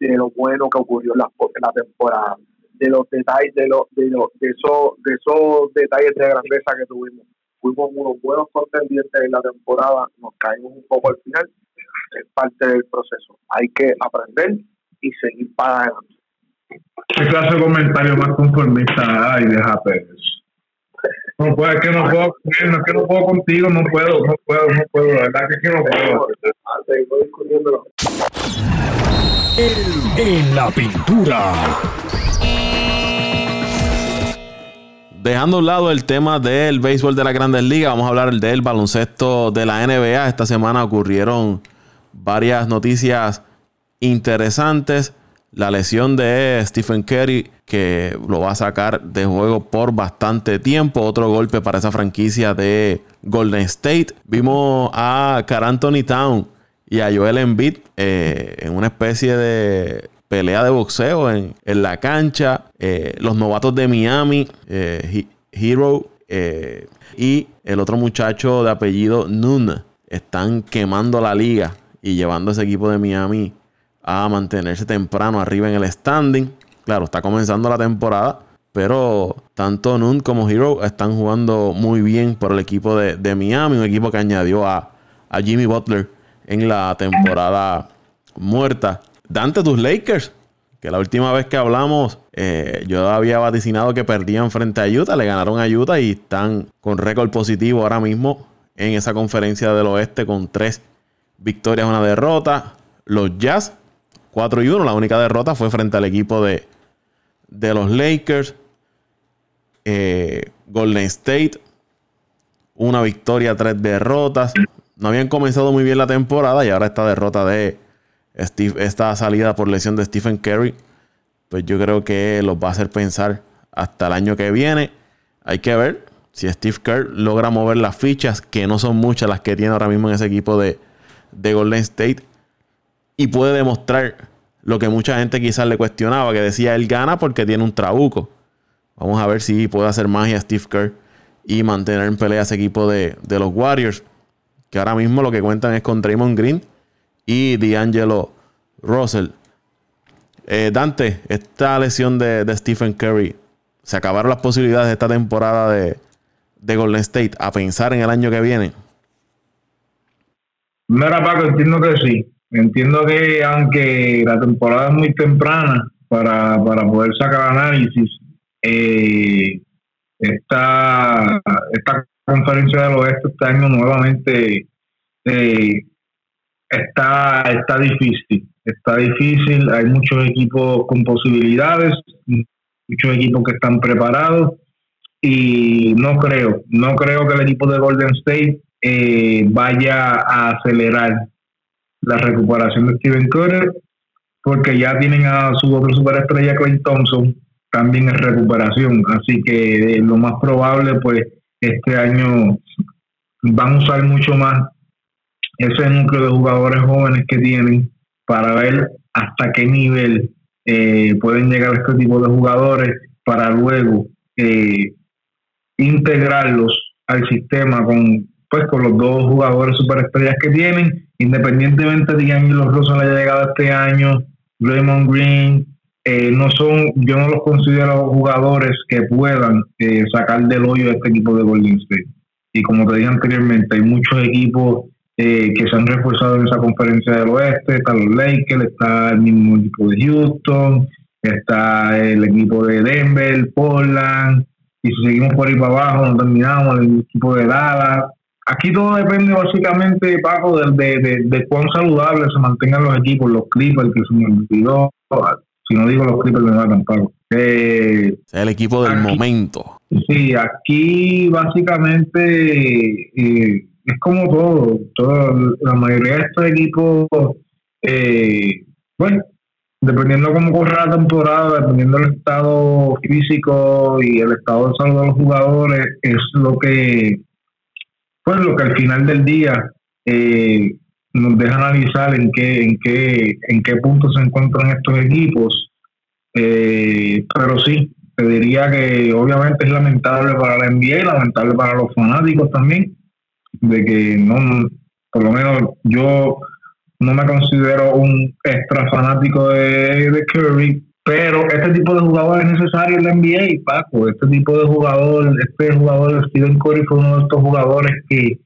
de lo bueno que ocurrió en la, en la temporada, de los detalles, de, los, de, los, de, esos, de esos detalles de grandeza que tuvimos. Fuimos unos buenos contendientes en la temporada, nos caímos un poco al final, es parte del proceso. Hay que aprender y seguir para adelante. ¿Qué clase de comentario más conformista hay de Pérez? No puedo, es que no puedo, no, que no puedo contigo, no puedo, no puedo, no puedo, la verdad que, es que no puedo. En la pintura. Dejando a un lado el tema del béisbol de la Grandes Ligas, vamos a hablar del baloncesto de la NBA. Esta semana ocurrieron varias noticias interesantes. La lesión de Stephen Curry, que lo va a sacar de juego por bastante tiempo. Otro golpe para esa franquicia de Golden State. Vimos a Car Anthony Town y a Joel Embiid eh, en una especie de pelea de boxeo en, la cancha. Eh, los novatos de Miami, eh, Hero y el otro muchacho de apellido Nun están quemando la liga y llevando a ese equipo de Miami a mantenerse temprano arriba en el standing. Claro, está comenzando la temporada, pero tanto Nun como Hero están jugando muy bien por el equipo de, Miami, un equipo que añadió a, Jimmy Butler en la temporada muerta. Dante, tus Lakers, que la última vez que hablamos, eh, yo había vaticinado que perdían frente a Utah, le ganaron a Utah y están con récord positivo ahora mismo en esa conferencia del oeste con tres victorias, una derrota. Los Jazz, 4 y 1. La única derrota fue frente al equipo de, de los Lakers. Eh, Golden State, una victoria, tres derrotas. No habían comenzado muy bien la temporada y ahora esta derrota de Steve, esta salida por lesión de Stephen Curry, pues yo creo que los va a hacer pensar hasta el año que viene. Hay que ver si Steve Kerr logra mover las fichas, que no son muchas las que tiene ahora mismo en ese equipo de, de Golden State, y puede demostrar lo que mucha gente quizás le cuestionaba, que decía él gana porque tiene un trabuco. Vamos a ver si puede hacer magia Steve Kerr y mantener en pelea ese equipo de, los Warriors. Que ahora mismo lo que cuentan es con Draymond Green y D'Angelo Russell. Eh, Dante, esta lesión de, Stephen Curry, ¿se acabaron las posibilidades de esta temporada de, de Golden State a pensar en el año que viene? Mira, Paco, entiendo que sí. Entiendo que aunque la temporada es muy temprana para, para poder sacar análisis, eh, esta conferencia del oeste este año nuevamente eh, está, está difícil. Está difícil, hay muchos equipos con posibilidades, muchos equipos que están preparados y no creo, no creo que el equipo de Golden State eh, vaya a acelerar la recuperación de Steven Curry porque ya tienen a su otro superestrella Clay Thompson también en recuperación. Así que eh, lo más probable, pues este año van a usar mucho más ese núcleo de jugadores jóvenes que tienen para ver hasta qué nivel eh, pueden llegar este tipo de jugadores para luego eh, integrarlos al sistema con pues con los dos jugadores superestrellas que tienen, independientemente de que los Rosa haya llegado este año, Raymond Green, eh, no son, yo no los considero jugadores que puedan eh, sacar del hoyo a este equipo de Golden State. Y como te dije anteriormente, hay muchos equipos eh, que se han reforzado en esa conferencia del oeste. Están los Lakers, está el mismo equipo de Houston, está el equipo de Denver, Portland. Y si seguimos por ahí para abajo, no terminamos, el equipo de Dallas. Aquí todo depende básicamente, Paco, de, de, de, cuán saludables se mantengan los equipos, los Clippers, que se me olvidó, si no digo los Clippers me matan, Paco. Eh, el equipo del momento. Sí, aquí básicamente eh, es como todo, todo. La mayoría de estos equipos, eh, bueno, dependiendo cómo corra la temporada, dependiendo del estado físico y el estado de salud de los jugadores, es lo que, pues lo que al final del día eh, nos deja analizar en qué, en qué, en qué punto se encuentran estos equipos. Eh, pero sí, te diría que obviamente es lamentable para la NBA lamentable para los fanáticos también, de que no, por lo menos yo no me considero un extra fanático de, de Curry, pero este tipo de jugador es necesario en la NBA, Paco. Este tipo de jugador, este jugador Steven Curry fue uno de estos jugadores que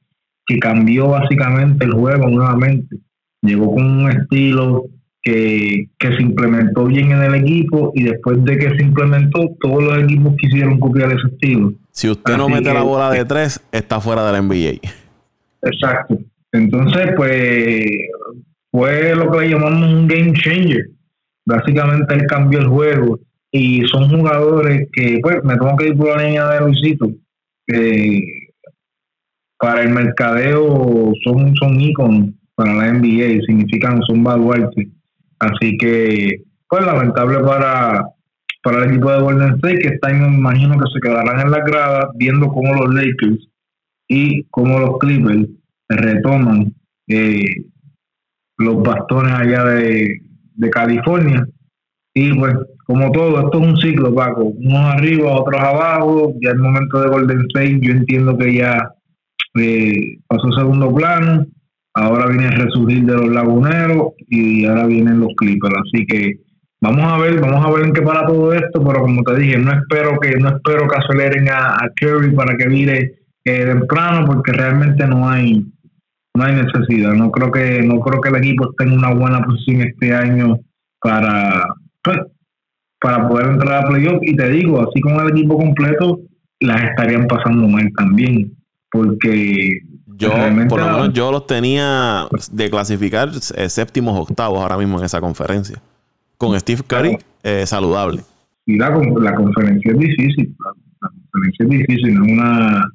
que cambió básicamente el juego nuevamente. Llegó con un estilo que, se implementó bien en el equipo y después de que se implementó, todos los equipos quisieron copiar ese estilo. Si usted no mete la bola de tres, está fuera de la NBA. Exacto. Entonces, pues, fue lo que le llamamos un game changer. Básicamente él cambió el juego y son jugadores que, pues, me tengo que ir por la línea de Luisito. Eh, para el mercadeo son, son para la NBA, significan, son baluartes. Así que, pues lamentable para, para el equipo de Golden State, que están, me imagino que se quedarán en la grada viendo cómo los Lakers y cómo los Clippers retoman eh, los bastones allá de, de California. Y pues, como todo, esto es un ciclo, Paco. Unos arriba, otros abajo. Ya el momento de Golden State, yo entiendo que ya eh, pasó segundo plano, ahora viene el resurgir de los laguneros y ahora vienen los Clippers. Así que vamos a ver, vamos a ver en qué para todo esto, pero como te dije, no espero que no espero que aceleren a, Curry para que vire eh, temprano, porque realmente no hay no hay necesidad. No creo que no creo que el equipo esté en una buena posición este año para pues, para poder entrar a playoff. Y te digo, así como el equipo completo, las estarían pasando mal también porque Yo, por lo menos, yo los tenía de clasificar eh, séptimos, octavos ahora mismo en esa conferencia. Con Steve Curry eh, saludable. Y la, la, conferencia es difícil. La, conferencia es difícil, no es, una,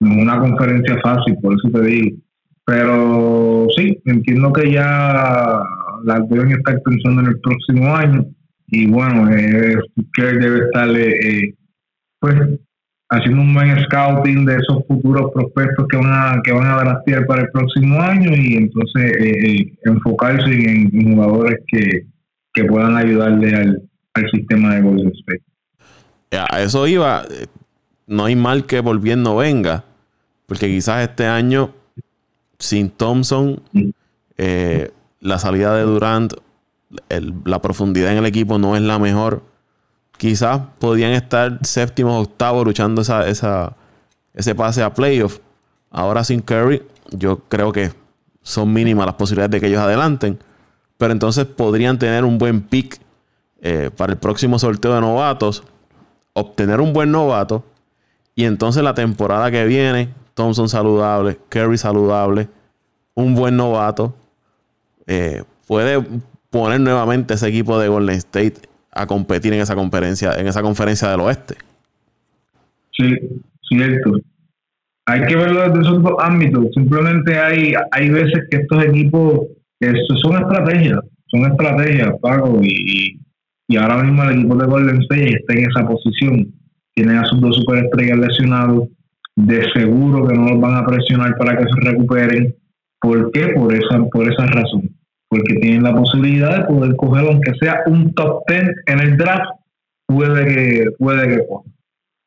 no es una conferencia fácil, por eso te digo. Pero sí, entiendo que ya las deben estar pensando en el próximo año. Y bueno, eh, debe estar eh, pues haciendo un buen scouting de esos futuros prospectos que van a que van a draftear para el próximo año y entonces eh, eh, enfocarse en, jugadores que, puedan ayudarle al, sistema de Golden State. A eso iba. No hay mal que volviendo venga, porque quizás este año sin Thompson, eh, la salida de Durant, la profundidad en el equipo no es la mejor quizás podían estar séptimos, octavos luchando esa, ese pase a playoff. Ahora sin Curry, yo creo que son mínimas las posibilidades de que ellos adelanten. Pero entonces podrían tener un buen pick eh, para el próximo sorteo de novatos, obtener un buen novato. Y entonces la temporada que viene, Thompson saludable, Curry saludable, un buen novato, eh, puede poner nuevamente ese equipo de Golden State a competir en esa conferencia, en esa conferencia del oeste. Sí, cierto. Hay que verlo desde esos dos ámbitos. Simplemente hay, hay veces que estos equipos son estrategias, son estrategias, Pago, y, y ahora mismo el equipo de Golden State está en esa posición. Tienen a sus dos superestrellas lesionados, de seguro que no los van a presionar para que se recuperen. ¿Por qué? Por esa, por esa razón porque tienen la posibilidad de poder coger, aunque sea un top 10 en el draft, puede que, puede que.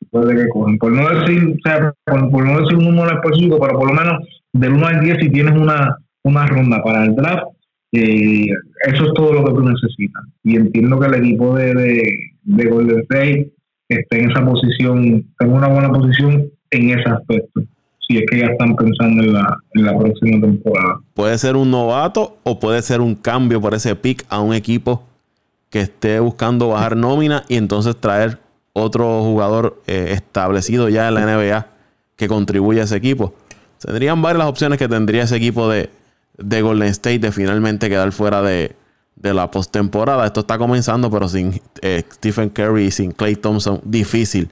Puede que cojan. Por no decir, o sea, por, no decir un número específico, pero por lo menos del 1 al 10, si tienes una, una ronda para el draft, eh, eso es todo lo que tú necesitas. Y entiendo que el equipo de, de, de Golden State está en esa posición, en una buena posición en ese aspecto si es que ya están pensando en la, próxima temporada. Puede ser un novato o puede ser un cambio por ese pick a un equipo que esté buscando bajar nómina y entonces traer otro jugador eh, establecido ya en la NBA que contribuya a ese equipo. Tendrían varias opciones que tendría ese equipo de, de Golden State de finalmente quedar fuera de, de la postemporada. Esto está comenzando, pero sin eh, Stephen Curry y sin Clay Thompson, difícil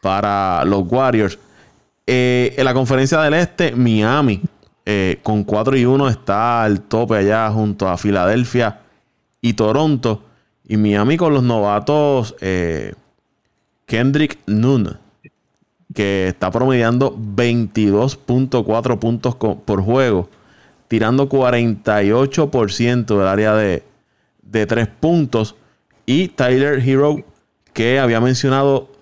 para los Warriors. Eh, en la conferencia del Este, Miami, eh, con 4 y 1, está al tope allá junto a Filadelfia y Toronto. Y Miami con los novatos eh, Kendrick Nunn, que está promediando 22.4 puntos por juego, tirando 48% del área de, de 3 puntos. Y Tyler Hero, que había mencionado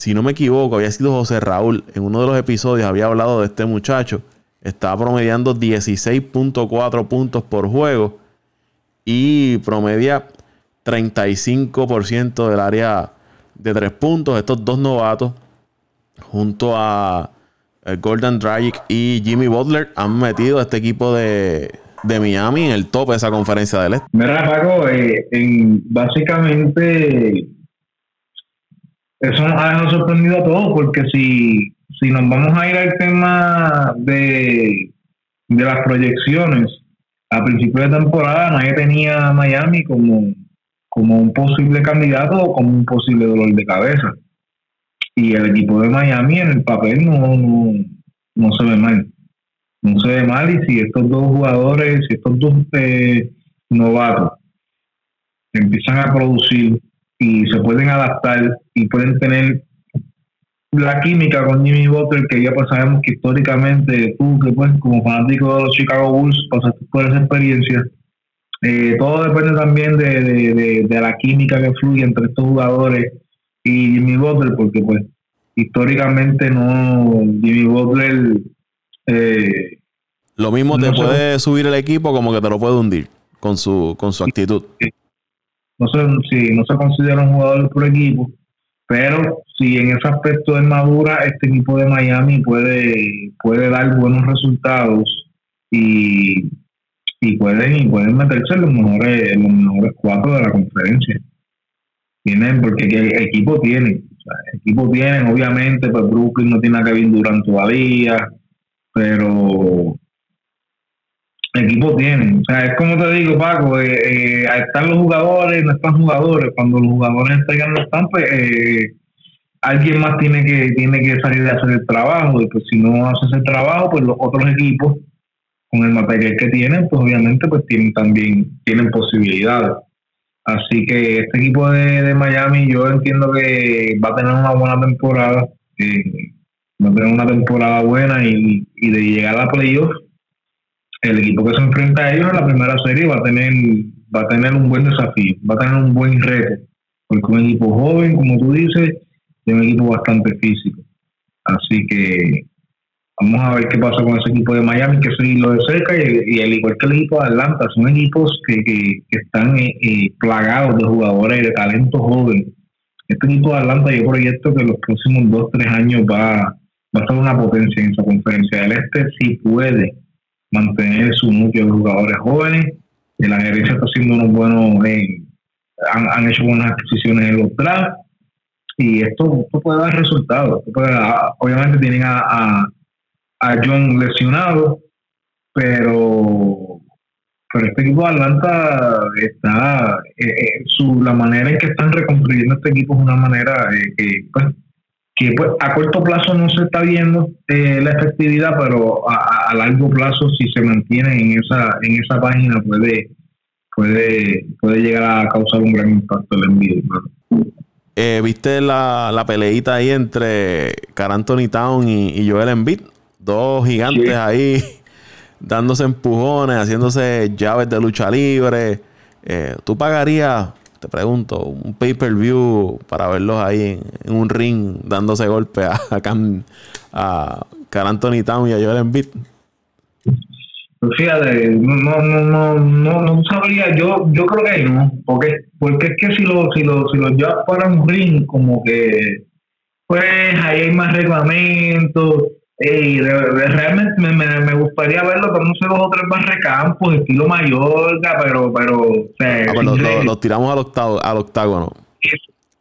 si no me equivoco, había sido José Raúl. En uno de los episodios había hablado de este muchacho. Estaba promediando 16.4 puntos por juego y promedia 35% del área de tres puntos. Estos dos novatos, junto a eh, Gordon Dragic y Jimmy Butler, han metido a este equipo de, Miami en el top de esa conferencia del Este. Mira, Paco, eh, en, básicamente eso nos ha sorprendido a todos, porque si, si nos vamos a ir al tema de, de las proyecciones, a principio de temporada nadie tenía a Miami como, como un posible candidato o como un posible dolor de cabeza. Y el equipo de Miami en el papel no, no, se ve mal. No se ve mal y si estos dos jugadores, si estos dos eh, novatos empiezan a producir y se pueden adaptar y pueden tener la química con Jimmy Butler, que ya pues sabemos que históricamente tú, que pues como fanático de los Chicago Bulls, pasaste por esa experiencia. Eh, todo depende también de, la química que fluye entre estos jugadores y Jimmy Butler, porque pues históricamente no, Jimmy Butler... Eh, lo mismo te puede subir el equipo como que te lo puede hundir con su, con su actitud no se, no se considera un jugador por equipo, pero si en ese aspecto es madura, este equipo de Miami puede, puede dar buenos resultados y, y pueden, y pueden meterse en los mejores, los mejores cuatro de la conferencia. Tienen, porque el equipo tiene, equipo tienen, obviamente, pues Brooklyn no tiene a Kevin Durant todavía, pero equipo tiene. O sea, es como te digo, Paco, eh, eh, están los jugadores, no están jugadores. Cuando los jugadores entregan los campos, eh, alguien más tiene que tiene que salir a hacer el trabajo. Y pues si no hace ese trabajo, pues los otros equipos, con el material que tienen, pues obviamente pues tienen también tienen posibilidades. Así que este equipo de, Miami yo entiendo que va a tener una buena temporada. va a tener una temporada buena y, y de llegar a playoffs el equipo que se enfrenta a ellos en la primera serie va a tener va a tener un buen desafío, va a tener un buen reto, porque un equipo joven, como tú dices, y un equipo bastante físico. Así que vamos a ver qué pasa con ese equipo de Miami, que seguirlo de cerca, y, al igual que el equipo de Atlanta, son equipos que, que, están eh, eh, plagados de jugadores y de talento joven. Este equipo de Atlanta yo proyecto que en los próximos dos, tres años va, va a ser una potencia en esa conferencia del Este, si puede mantener su núcleo de jugadores jóvenes. La gerencia está haciendo unos buenos, eh, han, hecho buenas adquisiciones en los drafts y esto, puede dar resultados. obviamente tienen a, a, John lesionado, pero pero este equipo de Atlanta está eh, eh, su la manera en que están reconstruyendo este equipo es una manera que pues, que pues, a corto plazo no se está viendo eh, la efectividad, pero a, largo plazo si se mantiene en esa en esa página puede puede puede llegar a causar un gran impacto el envío. Eh, ¿Viste la, la peleita ahí entre Car Anthony Town y, Joel Embiid? Dos gigantes ahí dándose empujones, haciéndose llaves de lucha libre. Eh, ¿Tú pagarías te pregunto, un pay-per-view para verlos ahí en, un ring dándose golpe a, a, Carl Anthony Town y a Joel Embiid? Pues fíjate, no, no, no, no, no sabría, yo, yo creo que no, porque, porque es que si los si lo, si lo llevas para un ring, como que, pues ahí hay más reglamentos, y realmente me, me, gustaría verlo sé dos o tres barrecampos estilo Mallorca, pero pero o sea, ah, los tiramos al octavo, al octágono.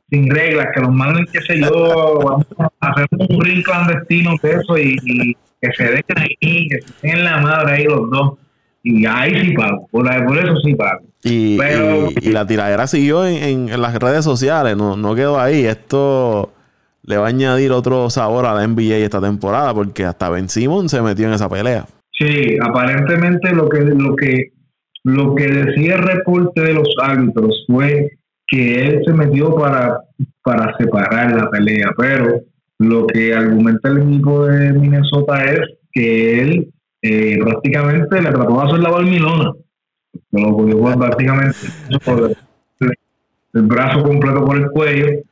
Sin reglas, que los manden, qué sé yo, vamos a hacer un ring clandestino de eso y, que se dejen ahí, que se den la madre ahí los dos. Y ahí sí pago, por, por eso sí pago. Y, y, la tiradera siguió en, en, las redes sociales, no, no quedó ahí. Esto le va a añadir otro sabor a la NBA esta temporada, porque hasta Ben Simon se metió en esa pelea. Sí, aparentemente lo que, lo que, lo que decía el reporte de los árbitros fue que él se metió para, para separar la pelea, pero lo que argumenta el equipo de Minnesota es que él eh, prácticamente le trató de hacer la balmilona. Lo cogió prácticamente el brazo completo por el cuello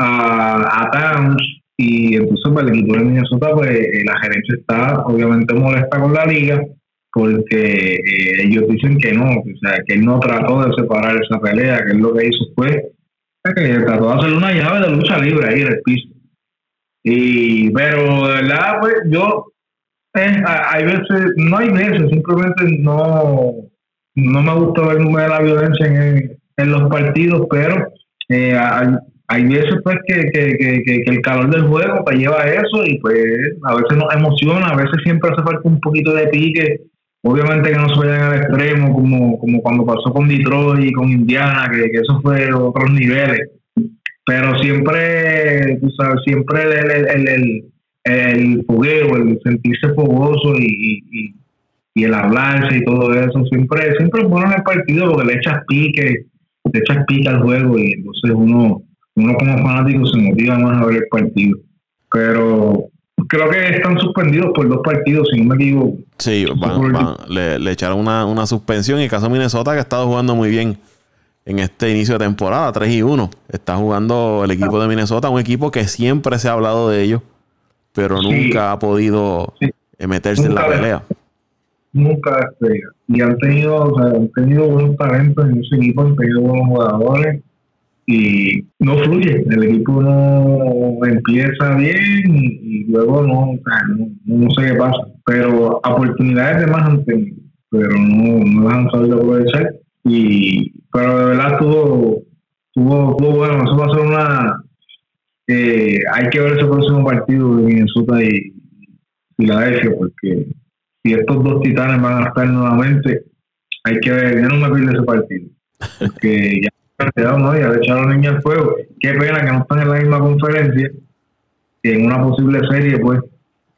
a, a Towns y entonces para pues, el equipo de Minnesota pues eh, la gerencia está obviamente molesta con la liga porque eh, ellos dicen que no, o sea, que él no trató de separar esa pelea, que él lo que hizo fue que trató de hacer una llave de lucha libre ahí en piso. Y, pero de verdad, pues yo, eh, hay veces, no hay veces, simplemente no, no me gusta ver la violencia en, en los partidos, pero eh, hay, hay veces pues que, que, que, el calor del juego te lleva a eso y pues a veces nos emociona, a veces siempre hace falta un poquito de pique, obviamente que no se vayan al extremo como, como cuando pasó con Detroit y con Indiana, que, eso fue otros niveles, pero siempre, tú sabes, siempre el, el, el, fogueo, el sentirse fogoso y, y, y, el hablarse y todo eso, siempre, siempre es bueno en el partido porque le echas pique, le echas pique al juego y entonces uno uno como fanático se motiva más a ver el partido. Pero creo que están suspendidos por dos partidos, si no me equivoco. Sí, le, echaron una, una suspensión y el caso de Minnesota que ha estado jugando muy bien en este inicio de temporada, 3 y 1. Está jugando el equipo de Minnesota, un equipo que siempre se ha hablado de ellos, pero nunca ha podido meterse en la pelea. Nunca Y han tenido, o sea, han tenido buenos talentos en ese equipo, han tenido buenos jugadores y no fluye, el equipo no empieza bien y, luego no, no, sé qué pasa, pero oportunidades de más han pero no, no las han sabido aprovechar. Y pero de verdad tuvo, tuvo, tuvo bueno, eso va a ser una eh, hay que ver ese próximo partido de Minnesota y Filadelfia, porque si estos dos titanes van a estar nuevamente, hay que ver, ya no me pide ese partido, porque ya, ¿no? ya le echaron niña al fuego. Qué pena que no están en la misma conferencia, y en una posible serie, pues,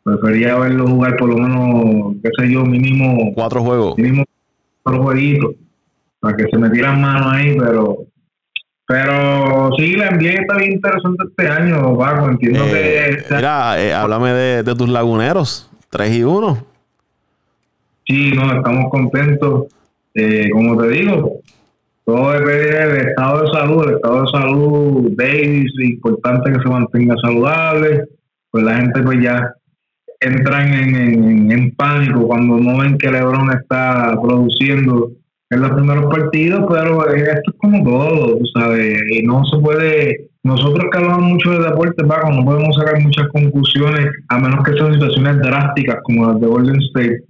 prefería verlo jugar por lo menos, qué sé yo, mínimo... Cuatro juegos. Mínimo cuatro jueguitos, para que se metieran mano ahí, pero pero sí, la NBA está bien interesante este año, Paco. Entiendo que. Eh, mira, eh, háblame de, tus laguneros, 3 y 1. Sí, no, estamos contentos. Eh, como te digo, todo depende del estado de salud. El estado de salud, Davis, es importante que se mantenga saludable. Pues la gente, pues ya entran en, en pánico cuando no ven que LeBron está produciendo en los primeros partidos, pero esto es como todo, sabes, y no se puede, nosotros que hablamos mucho de deporte, Paco, no podemos sacar muchas conclusiones, a menos que sean situaciones drásticas como las de Golden State.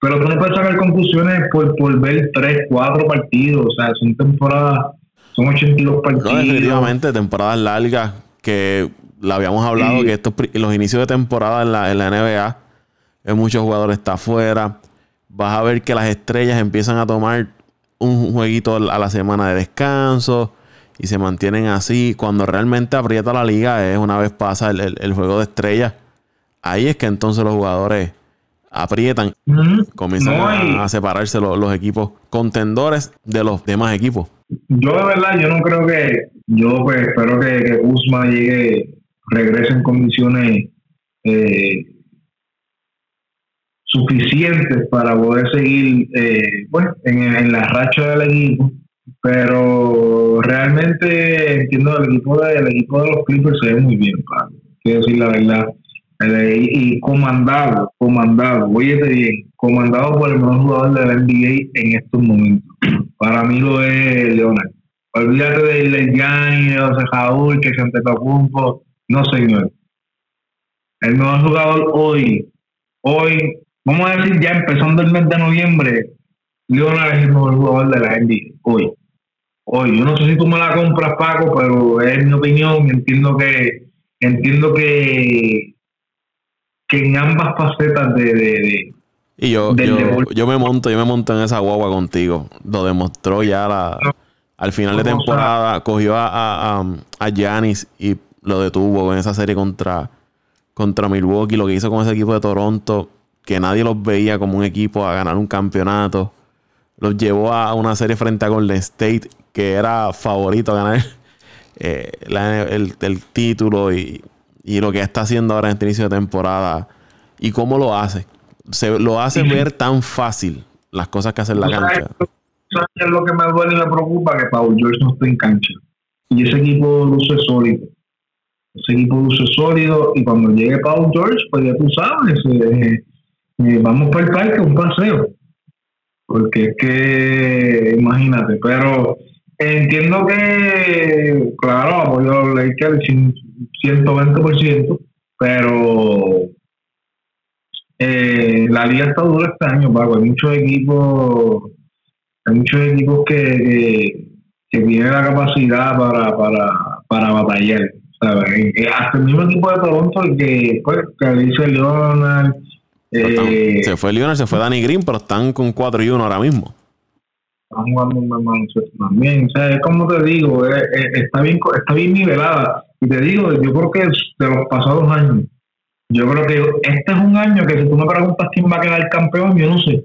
Pero tú no puedes sacar conclusiones por, por ver tres, cuatro partidos, o sea, son temporadas, son 82 partidos. No, definitivamente, temporadas largas, que la habíamos hablado, que estos los inicios de temporada en la, en la NBA, muchos jugadores están afuera vas a ver que las estrellas empiezan a tomar un jueguito a la semana de descanso y se mantienen así. Cuando realmente aprieta la liga es una vez pasa el, juego de estrellas. Ahí es que entonces los jugadores aprietan, comienzan a, separarse los, equipos contendores de los demás equipos. Yo de verdad, yo no creo que, yo pues espero que, que llegue, regrese en condiciones eh, suficientes para poder seguir eh, bueno, en, la racha del equipo. Pero realmente entiendo el equipo de, el equipo de los Clippers se ve muy bien, Quiero decir la verdad. Y comandado, comandado, oye bien, comandado por el mejor jugador de la NBA en estos momentos. Para mí lo es Leonard. Olvídate de Gianni, de José Jaúl, que se antepacumpo. No, señor. El mejor jugador hoy, hoy vamos a decir ya empezando el mes de noviembre, Leonard es el mejor jugador de la NBA hoy. Hoy, yo no sé si tú me la compras, Paco, pero es mi opinión. Entiendo que entiendo que, que en ambas facetas de, de, y yo, yo, me monto, yo me monto en esa guagua contigo. Lo demostró ya la, al final de temporada. Cogió a, a, a Giannis y lo detuvo en esa serie contra, contra Milwaukee. Lo que hizo con ese equipo de Toronto que nadie los veía como un equipo a ganar un campeonato. Los llevó a una serie frente a Golden State, que era favorito a ganar eh, el, título y, lo que está haciendo ahora en este inicio de temporada. Y cómo lo hace. Se lo hace ver tan fácil las cosas que hace en la cancha. ¿Sabes lo que me duele y me preocupa? Que Paul George no está en cancha. Y ese equipo luce sólido. Ese equipo luce sólido. Y cuando llegue Paul George, pues ya tú sabes, eh, vamos para el parque, un paseo. Porque es que, imagínate, pero entiendo que, claro, apoyo a los Lakers 120%, pero eh, la liga está dura este año, Paco. Hay muchos equipos, hay muchos equipos que, que, tienen la capacidad para, para, para batallar. ¿sabes? Hasta el mismo equipo de Toronto, el que, pues, que dice Leonard, eh, se fue Leonard, se fue Danny Green, pero están con 4 y 1 ahora mismo. Están jugando también. O sea, es como te digo, eh, eh, está, bien, está bien nivelada. Y te digo, yo creo que de los pasados años, yo creo que este es un año que si tú me preguntas quién va a quedar campeón, yo no sé.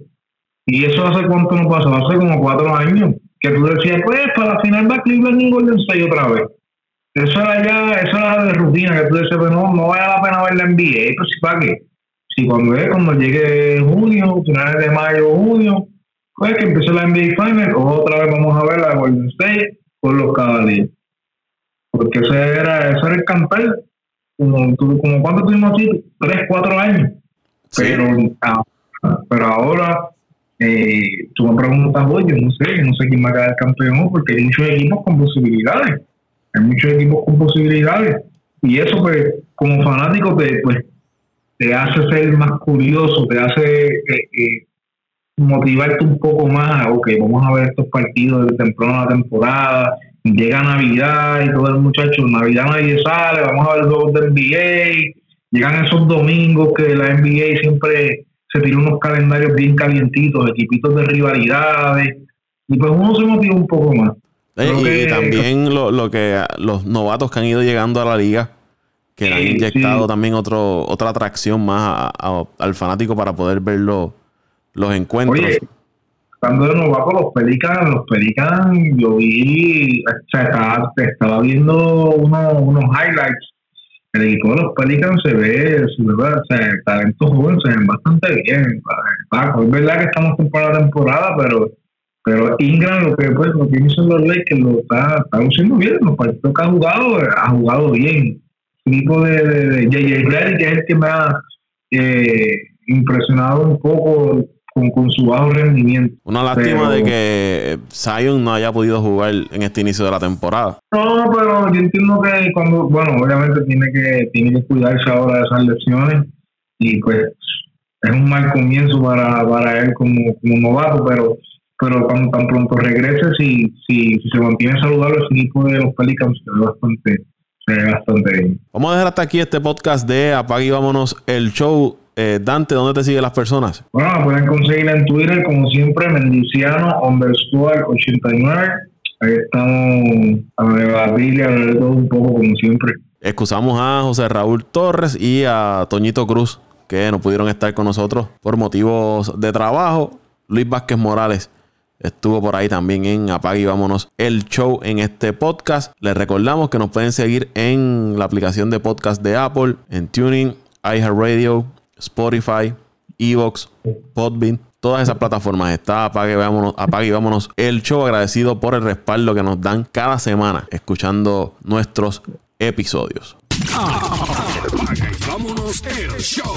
Y eso hace cuánto no pasó, hace como cuatro años, que tú decías, pues para la final va Cleveland y Golden State otra vez. Eso era ya, eso era de rutina, que tú decías, pues no, no vale la pena ver la NBA, pues para qué si cuando es cuando llegue junio, finales de mayo junio, pues que empiece la NBA Final, otra vez vamos a ver la Golden State con los Cavaliers. Porque ese era, ese era el campeón, como, como cuánto tuvimos aquí, tres, cuatro años. Pero, pero ahora, eh, tú me preguntas, oye, no sé, no sé quién va a quedar campeón, porque hay muchos equipos con posibilidades. Hay muchos equipos con posibilidades. Y eso, pues, como fanático, pues, pues te hace ser más curioso, te hace eh, eh, motivarte un poco más, ok, vamos a ver estos partidos de temprano la temporada, llega Navidad y todo el muchacho, Navidad nadie sale, vamos a ver los juegos del NBA llegan esos domingos que la NBA siempre se tira unos calendarios bien calientitos, equipitos de rivalidades, y pues uno se motiva un poco más. y también lo, lo, que los novatos que han ido llegando a la liga, que han inyectado también otro, otra atracción más al fanático para poder ver los encuentros. Oye, cuando de novatos, los Pelican, los Pelican, yo vi, o sea, estaba, estaba viendo unos highlights el equipo de los Pelicans se ve, se ve o sea, el talento se ven bastante bien. Paco. Es verdad que estamos temporada a temporada, pero pero Ingram lo que pues lo que hizo los Lakers lo está, está haciendo bien, los partidos que ha jugado, ha jugado bien. El equipo de, de, J.J. que es el que me ha eh, impresionado un poco con, su bajo rendimiento. Una lástima de que Zion no haya podido jugar en este inicio de la temporada. No, pero yo entiendo que cuando, bueno, obviamente tiene que, tiene que cuidarse ahora de esas lesiones y pues es un mal comienzo para, para él como, como novato, pero pero cuando tan pronto regrese, si, si, si se mantiene saludable, el equipo de los Pelicans se ve bastante, se ve bastante bien. Vamos a dejar hasta aquí este podcast de Apague y Vámonos el Show. Eh, Dante, ¿dónde te siguen las personas? Bueno, pueden conseguir en Twitter, como siempre, Mendiciano underscore 89. Ahí estamos a debatir y a ver todo un poco, como siempre. Excusamos a José Raúl Torres y a Toñito Cruz, que no pudieron estar con nosotros por motivos de trabajo. Luis Vázquez Morales estuvo por ahí también en Apague y Vámonos el show en este podcast. Les recordamos que nos pueden seguir en la aplicación de podcast de Apple, en Tuning, iHeartRadio, Spotify, Evox, Podbean, todas esas plataformas. Está apague vámonos, apague y vámonos el show. Agradecido por el respaldo que nos dan cada semana escuchando nuestros episodios. Vámonos el show.